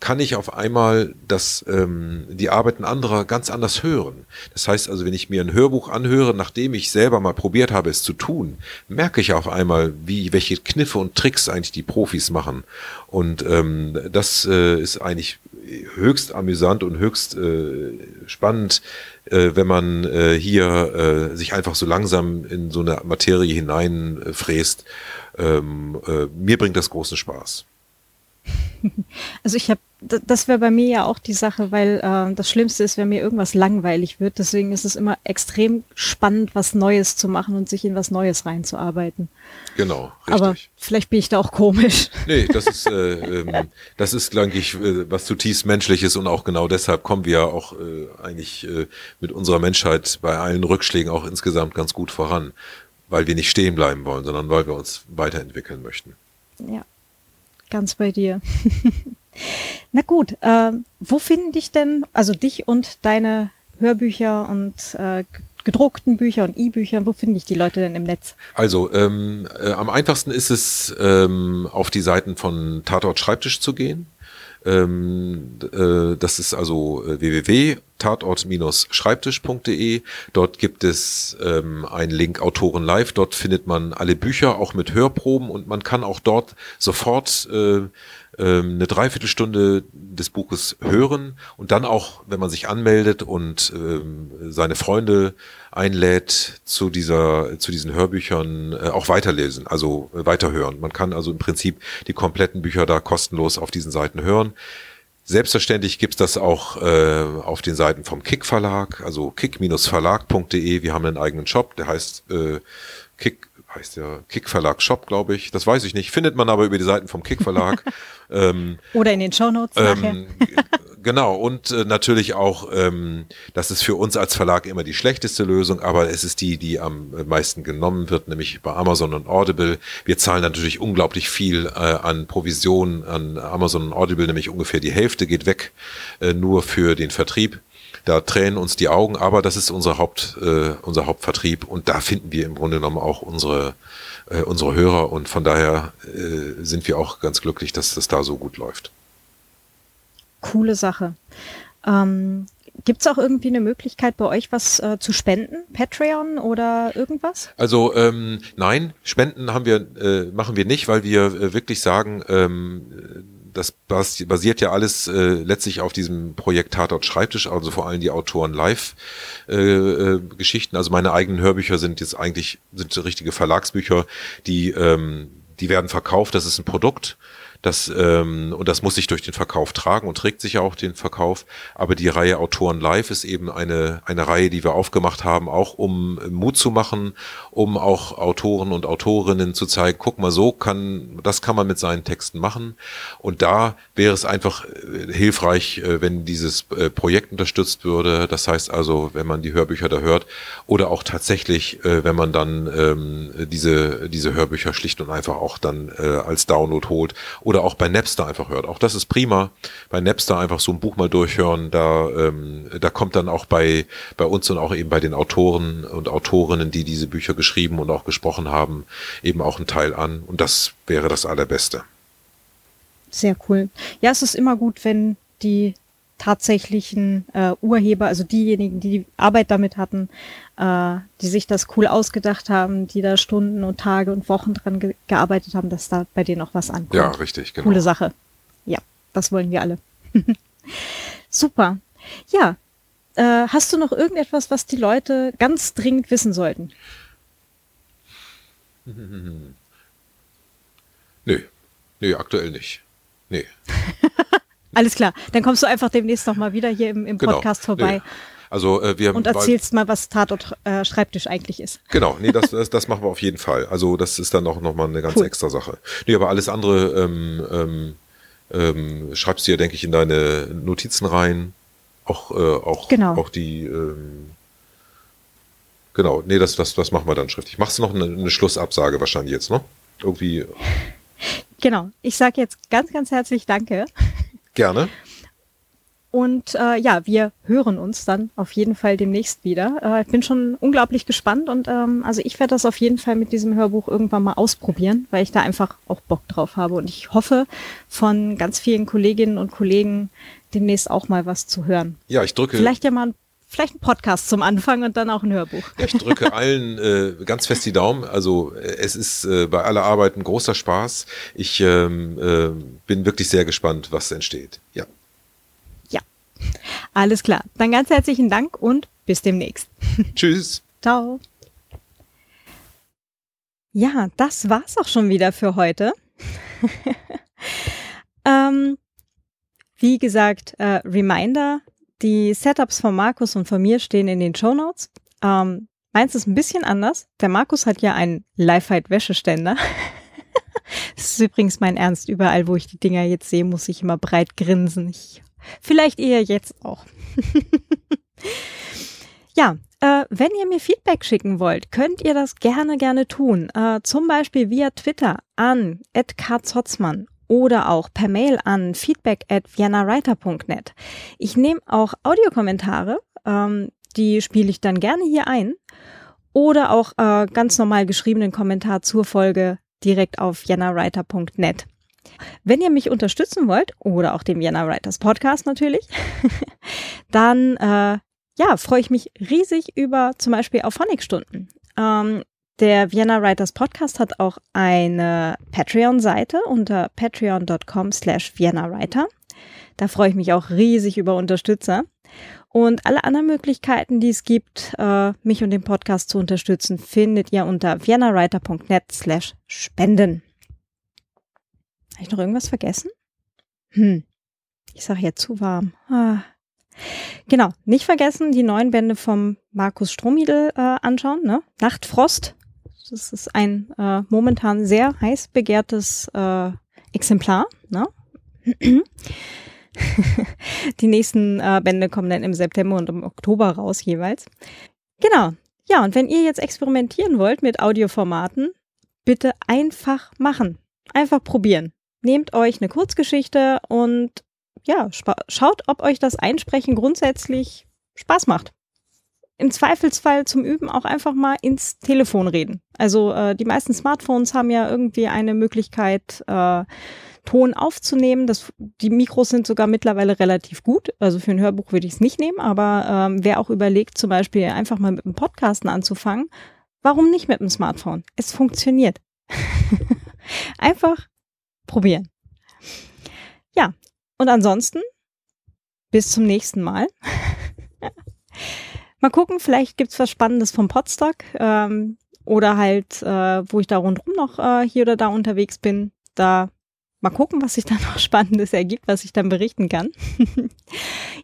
kann ich auf einmal das, ähm, die Arbeiten anderer ganz anders hören. Das heißt also, wenn ich mir ein Hörbuch anhöre, nachdem ich selber mal probiert habe, es zu tun, merke ich auf einmal, wie welche Kniffe und Tricks eigentlich die Profis machen. Und ähm, das äh, ist eigentlich höchst amüsant und höchst äh, spannend, äh, wenn man äh, hier äh, sich einfach so langsam in so eine Materie hineinfräst. Ähm, äh, mir bringt das großen Spaß. Also ich habe, das wäre bei mir ja auch die Sache, weil äh, das Schlimmste ist, wenn mir irgendwas langweilig wird. Deswegen ist es immer extrem spannend, was Neues zu machen und sich in was Neues reinzuarbeiten. Genau, richtig. Aber vielleicht bin ich da auch komisch. Nee, das ist, äh, ähm, das ist, glaube ich, äh, was zutiefst menschliches und auch genau deshalb kommen wir auch äh, eigentlich äh, mit unserer Menschheit bei allen Rückschlägen auch insgesamt ganz gut voran, weil wir nicht stehen bleiben wollen, sondern weil wir uns weiterentwickeln möchten. Ja, Ganz bei dir. Na gut, äh, wo finden dich denn, also dich und deine Hörbücher und äh, gedruckten Bücher und E-Bücher, wo finde ich die Leute denn im Netz? Also ähm, äh, am einfachsten ist es, ähm, auf die Seiten von Tatort Schreibtisch zu gehen. Ähm, äh, das ist also äh, www.tatort-schreibtisch.de. Dort gibt es ähm, einen Link Autoren Live. Dort findet man alle Bücher, auch mit Hörproben und man kann auch dort sofort äh, ähm, eine Dreiviertelstunde des Buches hören und dann auch, wenn man sich anmeldet und ähm, seine Freunde einlädt zu dieser, zu diesen Hörbüchern, äh, auch weiterlesen, also äh, weiterhören. Man kann also im Prinzip die kompletten Bücher da kostenlos auf diesen Seiten hören. Selbstverständlich gibt's das auch äh, auf den Seiten vom Kick Verlag, also kick-verlag.de. Wir haben einen eigenen Shop, der heißt äh, Kick heißt der Kick Verlag Shop, glaube ich. Das weiß ich nicht. Findet man aber über die Seiten vom Kick Verlag. ähm, Oder in den Shownotes ähm, genau. Und äh, natürlich auch, ähm, das ist für uns als Verlag immer die schlechteste Lösung, aber es ist die, die am meisten genommen wird, nämlich bei Amazon und Audible. Wir zahlen natürlich unglaublich viel äh, an Provisionen an Amazon und Audible, nämlich ungefähr die Hälfte geht weg, äh, nur für den Vertrieb. Da tränen uns die Augen, aber das ist unser Haupt, äh, unser Hauptvertrieb und da finden wir im Grunde genommen auch unsere, äh, unsere Hörer und von daher äh, sind wir auch ganz glücklich, dass das da so gut läuft. Coole Sache. Ähm, Gibt es auch irgendwie eine Möglichkeit bei euch was äh, zu spenden? Patreon oder irgendwas? Also ähm, nein, Spenden haben wir, äh, machen wir nicht, weil wir äh, wirklich sagen, ähm, das basiert ja alles äh, letztlich auf diesem Projekt Tatort Schreibtisch, also vor allem die Autoren Live-Geschichten. Äh, äh, also meine eigenen Hörbücher sind jetzt eigentlich sind richtige Verlagsbücher, die ähm, die werden verkauft. Das ist ein Produkt das, ähm, und das muss sich durch den Verkauf tragen und trägt sich ja auch den Verkauf. Aber die Reihe Autoren Live ist eben eine, eine Reihe, die wir aufgemacht haben, auch um Mut zu machen, um auch Autoren und Autorinnen zu zeigen, guck mal, so kann, das kann man mit seinen Texten machen. Und da wäre es einfach äh, hilfreich, äh, wenn dieses äh, Projekt unterstützt würde. Das heißt also, wenn man die Hörbücher da hört oder auch tatsächlich, wenn man dann ähm, diese, diese Hörbücher schlicht und einfach auch dann als Download holt oder auch bei Napster einfach hört. Auch das ist prima. Bei Napster einfach so ein Buch mal durchhören, da, ähm, da kommt dann auch bei, bei uns und auch eben bei den Autoren und Autorinnen, die diese Bücher geschrieben und auch gesprochen haben, eben auch ein Teil an. Und das wäre das Allerbeste. Sehr cool. Ja, es ist immer gut, wenn die tatsächlichen äh, Urheber, also diejenigen, die die Arbeit damit hatten, äh, die sich das cool ausgedacht haben, die da Stunden und Tage und Wochen dran ge gearbeitet haben, dass da bei denen auch was ankommt. Ja, richtig, genau. Coole Sache. Ja, das wollen wir alle. Super. Ja, äh, hast du noch irgendetwas, was die Leute ganz dringend wissen sollten? Nö, nö, aktuell nicht. Nee. Alles klar. Dann kommst du einfach demnächst nochmal wieder hier im, im genau. Podcast genau. vorbei. Nee. Also äh, wir und erzählst mal, was Tatort äh, Schreibtisch eigentlich ist. Genau, nee, das, das, das machen wir auf jeden Fall. Also das ist dann auch noch mal eine ganz cool. extra Sache. Nee, aber alles andere ähm, ähm, ähm, schreibst du ja, denke ich, in deine Notizen rein. Auch, äh, auch, genau. auch die ähm, Genau, nee, das, das, das machen wir dann schriftlich. Machst du noch eine, eine Schlussabsage wahrscheinlich jetzt, ne? Irgendwie. Genau. Ich sage jetzt ganz, ganz herzlich Danke. Gerne. Und äh, ja, wir hören uns dann auf jeden Fall demnächst wieder. Äh, ich bin schon unglaublich gespannt und ähm, also ich werde das auf jeden Fall mit diesem Hörbuch irgendwann mal ausprobieren, weil ich da einfach auch Bock drauf habe. Und ich hoffe, von ganz vielen Kolleginnen und Kollegen demnächst auch mal was zu hören. Ja, ich drücke. Vielleicht ja mal vielleicht ein Podcast zum Anfang und dann auch ein Hörbuch. Ja, ich drücke allen äh, ganz fest die Daumen. Also äh, es ist äh, bei aller Arbeit ein großer Spaß. Ich ähm, äh, bin wirklich sehr gespannt, was entsteht. Ja. Alles klar. Dann ganz herzlichen Dank und bis demnächst. Tschüss. Ciao. Ja, das war's auch schon wieder für heute. ähm, wie gesagt, äh, Reminder, die Setups von Markus und von mir stehen in den Show Notes. Ähm, meins ist ein bisschen anders. Der Markus hat ja einen Live-Height-Wäscheständer. das ist übrigens mein Ernst. Überall, wo ich die Dinger jetzt sehe, muss ich immer breit grinsen. Ich Vielleicht eher jetzt auch. ja, äh, wenn ihr mir Feedback schicken wollt, könnt ihr das gerne, gerne tun. Äh, zum Beispiel via Twitter an @karzotzmann oder auch per Mail an feedback at viennawriter.net. Ich nehme auch Audiokommentare, ähm, die spiele ich dann gerne hier ein. Oder auch äh, ganz normal geschriebenen Kommentar zur Folge direkt auf jennawriter.net. Wenn ihr mich unterstützen wollt, oder auch den Vienna Writers Podcast natürlich, dann äh, ja, freue ich mich riesig über zum Beispiel auf Phonic-Stunden. Ähm, der Vienna Writers Podcast hat auch eine Patreon-Seite unter patreon.com slash viennawriter. Da freue ich mich auch riesig über Unterstützer. Und alle anderen Möglichkeiten, die es gibt, äh, mich und den Podcast zu unterstützen, findet ihr unter viennawriter.net slash spenden. Habe ich noch irgendwas vergessen? Hm. Ich sage jetzt zu warm. Ah. Genau, nicht vergessen, die neuen Bände vom Markus Strohmiedel äh, anschauen. Ne? Nachtfrost. Das ist ein äh, momentan sehr heiß begehrtes äh, Exemplar. Ne? die nächsten äh, Bände kommen dann im September und im Oktober raus jeweils. Genau. Ja, und wenn ihr jetzt experimentieren wollt mit Audioformaten, bitte einfach machen. Einfach probieren nehmt euch eine Kurzgeschichte und ja, schaut, ob euch das Einsprechen grundsätzlich Spaß macht. Im Zweifelsfall zum Üben auch einfach mal ins Telefon reden. Also äh, die meisten Smartphones haben ja irgendwie eine Möglichkeit, äh, Ton aufzunehmen. Das, die Mikros sind sogar mittlerweile relativ gut. Also für ein Hörbuch würde ich es nicht nehmen, aber ähm, wer auch überlegt, zum Beispiel einfach mal mit einem Podcasten anzufangen, warum nicht mit dem Smartphone? Es funktioniert. einfach probieren. Ja, und ansonsten bis zum nächsten Mal. mal gucken, vielleicht gibt es was Spannendes vom Podstock ähm, oder halt, äh, wo ich da rundherum noch äh, hier oder da unterwegs bin. Da mal gucken, was sich da noch Spannendes ergibt, was ich dann berichten kann.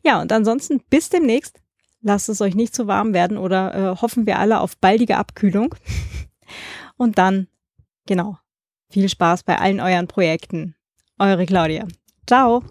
ja, und ansonsten bis demnächst. Lasst es euch nicht zu warm werden oder äh, hoffen wir alle auf baldige Abkühlung. und dann, genau, viel Spaß bei allen euren Projekten. Eure Claudia. Ciao.